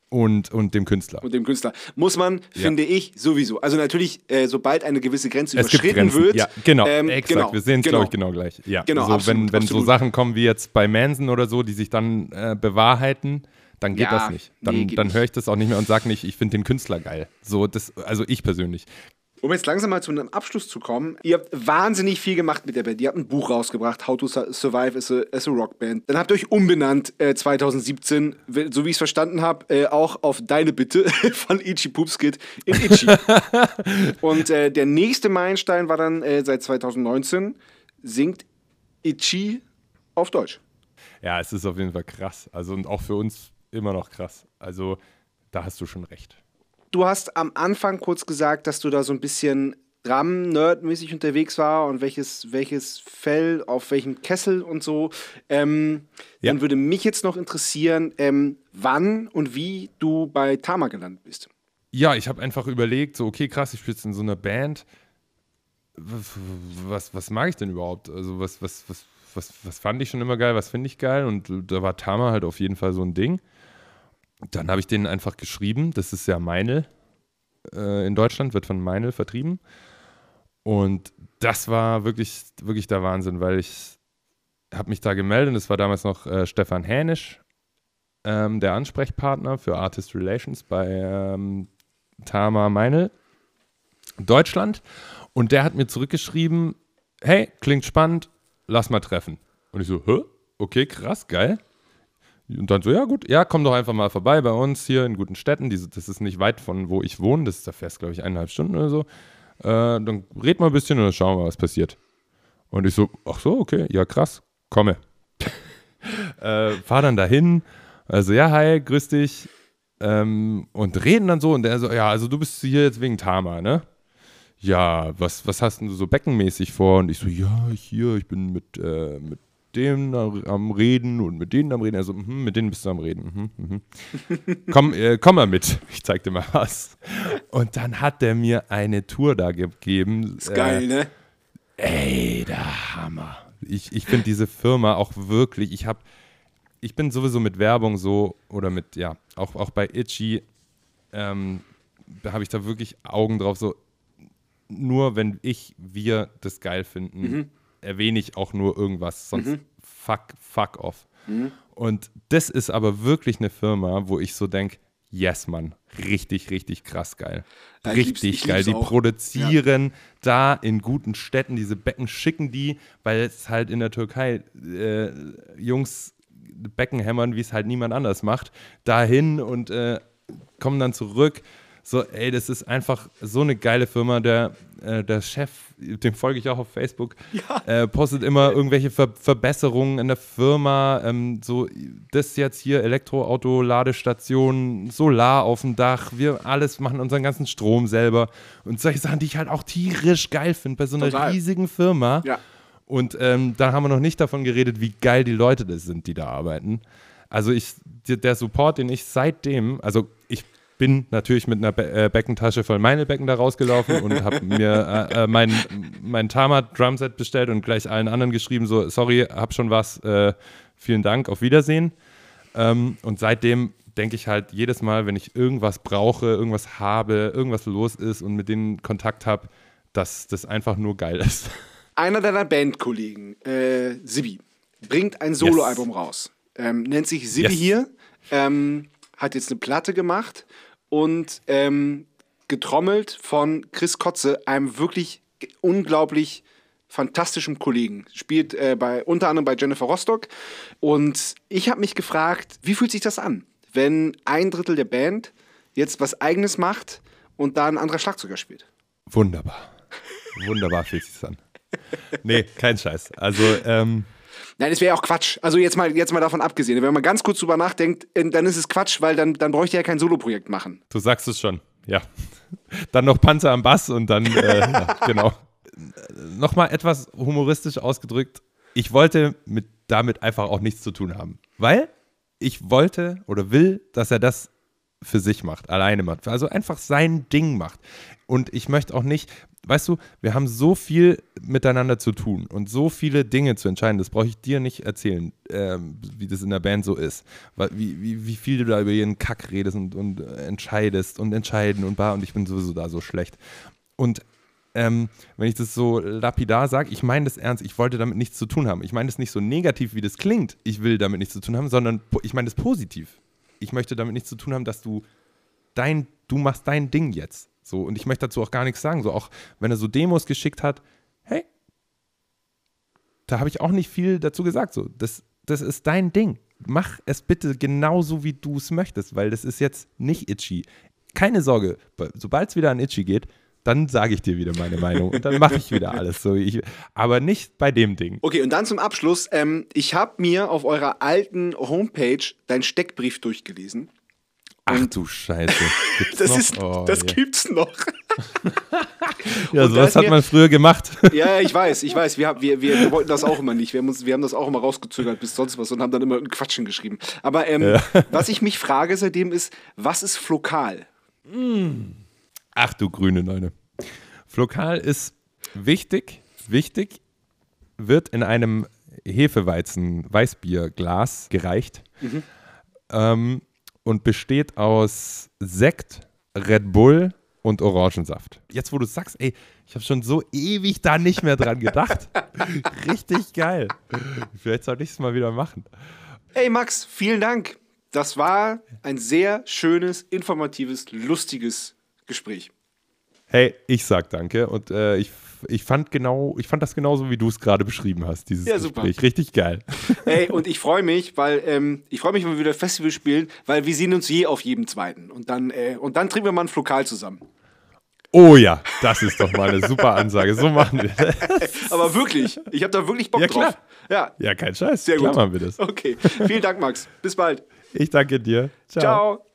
und, und dem Künstler. Und dem Künstler. Muss man, Ja. finde ich, sowieso. Also natürlich, äh, sobald eine gewisse Grenze Es überschritten wird. Ja, genau, ähm, exakt. genau, Wir sehen es, genau. glaube ich, genau gleich. Ja, Genau, so, absolut, wenn, wenn so. Sachen kommen wie jetzt bei Manson oder so, die sich dann äh, bewahrheiten, dann geht Ja, das nicht. Dann, nee, dann höre ich das auch nicht mehr und sage nicht, ich finde den Künstler geil. So, das, also ich persönlich. Um jetzt langsam mal zu einem Abschluss zu kommen, ihr habt wahnsinnig viel gemacht mit der Band. Ihr habt ein Buch rausgebracht, How to Su- Survive as a, as a Rock Band. Dann habt ihr euch umbenannt äh, 2017, w- so wie ich es verstanden habe, äh, auch auf deine Bitte <laughs> von Itchy Poopskid in Itchy. <laughs> Und äh, der nächste Meilenstein war dann äh, seit 2019, singt Itchy auf Deutsch. Ja, es ist auf jeden Fall krass. Also und auch für uns immer noch krass. Also da hast du schon recht. Du hast am Anfang kurz gesagt, dass du da so ein bisschen Drum-Nerd-mäßig unterwegs war und welches, welches Fell auf welchem Kessel und so. Ähm, Ja. Dann würde mich jetzt noch interessieren, ähm, wann und wie du bei Tama gelandet bist. Ja, ich habe einfach überlegt, so, okay, krass, ich spiele jetzt in so einer Band. Was, was, was mag ich denn überhaupt? Also, was, was, was, was, was fand ich schon immer geil, was finde ich geil? Und da war Tama halt auf jeden Fall so ein Ding. Dann habe ich denen einfach geschrieben, das ist ja Meinl äh, in Deutschland, wird von Meinl vertrieben. Und das war wirklich, wirklich der Wahnsinn, weil ich habe mich da gemeldet es war damals noch äh, Stefan Hänisch, ähm, der Ansprechpartner für Artist Relations bei ähm, Tama Meinl Deutschland. Und der hat mir zurückgeschrieben, hey, klingt spannend, lass mal treffen. Und ich so, hä? Okay, krass, geil. Und dann so, ja gut, ja, komm doch einfach mal vorbei bei uns hier in guten Städten. Diese, das ist nicht weit von wo ich wohne, das ist da fest, glaube ich, eineinhalb Stunden oder so. Äh, dann red mal ein bisschen und dann schauen wir, was passiert. Und ich so, ach so, okay, ja krass, komme. <laughs> äh, fahr dann dahin, also ja, hi, grüß dich. Ähm, und reden dann so und der so, ja, also du bist hier jetzt wegen Tama, ne? Ja, was, was hast denn du so beckenmäßig vor? Und ich so, ja, hier, ich bin mit, äh, mit dem am Reden und mit denen am Reden. Also, mhm, mit denen bist du am Reden. Mhm, mhm. <laughs> komm, äh, komm mal mit. Ich zeig dir mal was. Und dann hat der mir eine Tour da gegeben. Ist geil, ne? Ey, der Hammer. Ich, ich finde diese Firma auch wirklich, ich habe, ich bin sowieso mit Werbung so oder mit, ja, auch, auch bei Itchy, ähm, da habe ich da wirklich Augen drauf, so nur wenn ich, wir das geil finden, mhm. Erwähne ich auch nur irgendwas, sonst mhm. fuck, fuck off. Mhm. Und das ist aber wirklich eine Firma, wo ich so denke, yes, Mann, richtig, richtig krass geil. Ja, richtig geil. Die auch. produzieren ja. da in guten Städten, diese Becken schicken die, weil es halt in der Türkei äh, Jungs Becken hämmern, wie es halt niemand anders macht, dahin und äh, kommen dann zurück so, ey, das ist einfach so eine geile Firma. Der, äh, der Chef, dem folge ich auch auf Facebook, ja. äh, postet immer irgendwelche Ver Verbesserungen in der Firma. Ähm, so, das jetzt hier, Elektroauto, Ladestation, Solar auf dem Dach. Wir alles machen unseren ganzen Strom selber. Und solche Sachen, die ich halt auch tierisch geil finde bei so einer Total. riesigen Firma. Ja. Und ähm, dann haben wir noch nicht davon geredet, wie geil die Leute das sind, die da arbeiten. Also ich, der Support, den ich seitdem, also bin natürlich mit einer Be äh, Beckentasche voll Meinelbecken da rausgelaufen und habe mir äh, äh, mein, mein Tama-Drumset bestellt und gleich allen anderen geschrieben, so, sorry, hab schon was, äh, vielen Dank, auf Wiedersehen. Ähm, und seitdem denke ich halt jedes Mal, wenn ich irgendwas brauche, irgendwas habe, irgendwas los ist und mit denen Kontakt habe, dass das einfach nur geil ist. Einer deiner Bandkollegen, äh, Sibi, bringt ein Soloalbum yes. raus. Ähm, nennt sich Sibi yes. hier. Ähm, hat jetzt eine Platte gemacht und ähm, getrommelt von Chris Kotze, einem wirklich unglaublich fantastischen Kollegen. Spielt äh, bei, unter anderem bei Jennifer Rostock. Und ich habe mich gefragt, wie fühlt sich das an, wenn ein Drittel der Band jetzt was Eigenes macht und da ein anderer Schlagzeuger spielt? Wunderbar. Wunderbar fühlt sich das an. Nee, kein Scheiß. Also, ähm, Nein, das wäre ja auch Quatsch. Also jetzt mal, jetzt mal davon abgesehen. Wenn man ganz kurz drüber nachdenkt, dann ist es Quatsch, weil dann, dann bräuchte er ja kein Soloprojekt machen. Du sagst es schon, ja. <laughs> Dann noch Panzer am Bass und dann, äh, <laughs> ja, genau. Nochmal etwas humoristisch ausgedrückt. Ich wollte mit, damit einfach auch nichts zu tun haben. Weil ich wollte oder will, dass er das für sich macht, alleine macht. Also einfach sein Ding macht. Und ich möchte auch nicht, weißt du, wir haben so viel miteinander zu tun und so viele Dinge zu entscheiden. Das brauche ich dir nicht erzählen, ähm, wie das in der Band so ist. Wie, wie, wie viel du da über jeden Kack redest und, und entscheidest und entscheiden und bar und ich bin sowieso da so schlecht. Und ähm, wenn ich das so lapidar sage, ich meine das ernst, ich wollte damit nichts zu tun haben. Ich meine das nicht so negativ, wie das klingt, ich will damit nichts zu tun haben, sondern ich meine das positiv. Ich möchte damit nichts zu tun haben, dass du dein, du machst dein Ding jetzt. So, und ich möchte dazu auch gar nichts sagen. So, auch wenn er so Demos geschickt hat, hey, da habe ich auch nicht viel dazu gesagt. So, das, das ist dein Ding. Mach es bitte genauso, wie du es möchtest, weil das ist jetzt nicht itchy. Keine Sorge, sobald es wieder an itchy geht, dann sage ich dir wieder meine Meinung und dann mache ich wieder alles so. Ich, aber nicht bei dem Ding. Okay, und dann zum Abschluss. Ähm, ich habe mir auf eurer alten Homepage deinen Steckbrief durchgelesen. Ach du Scheiße. Gibt's <laughs> das noch? ist, oh, das yeah. gibt's noch. <laughs> ja, sowas hat man früher gemacht. <laughs> ja, ich weiß, ich weiß. Wir, wir, wir, wir, wollten das auch immer nicht. Wir haben, uns, wir haben das auch immer rausgezögert bis sonst was und haben dann immer einen Quatschen geschrieben. Aber ähm, ja. was ich mich frage seitdem ist, was ist Flokal? Ach du grüne Neune. Flokal ist wichtig, wichtig, wird in einem Hefeweizen-Weißbierglas gereicht. Mhm. Ähm, und besteht aus Sekt, Red Bull und Orangensaft. Jetzt, wo du sagst, ey, ich habe schon so ewig da nicht mehr dran gedacht. <laughs> Richtig geil. Vielleicht sollte ich es mal wieder machen. Hey Max, vielen Dank. Das war ein sehr schönes, informatives, lustiges Gespräch. Hey, ich sag danke und äh, ich ich fand genau, ich fand das genauso, wie du es gerade beschrieben hast, dieses ja, super. Gespräch. Richtig geil. <laughs> Ey, und ich freue mich, weil ähm, ich freue mich, wenn wir wieder Festival spielen, weil wir sehen uns je auf jedem zweiten. Und dann, äh, und dann trinken wir mal ein Flokal zusammen. Oh ja, das ist doch mal eine super Ansage. So machen wir das. <laughs> Aber wirklich, ich habe da wirklich Bock ja, drauf. Ja. ja, kein Scheiß. Sehr klar gut. machen wir das. Okay, vielen Dank, Max. Bis bald. Ich danke dir. Ciao. Ciao.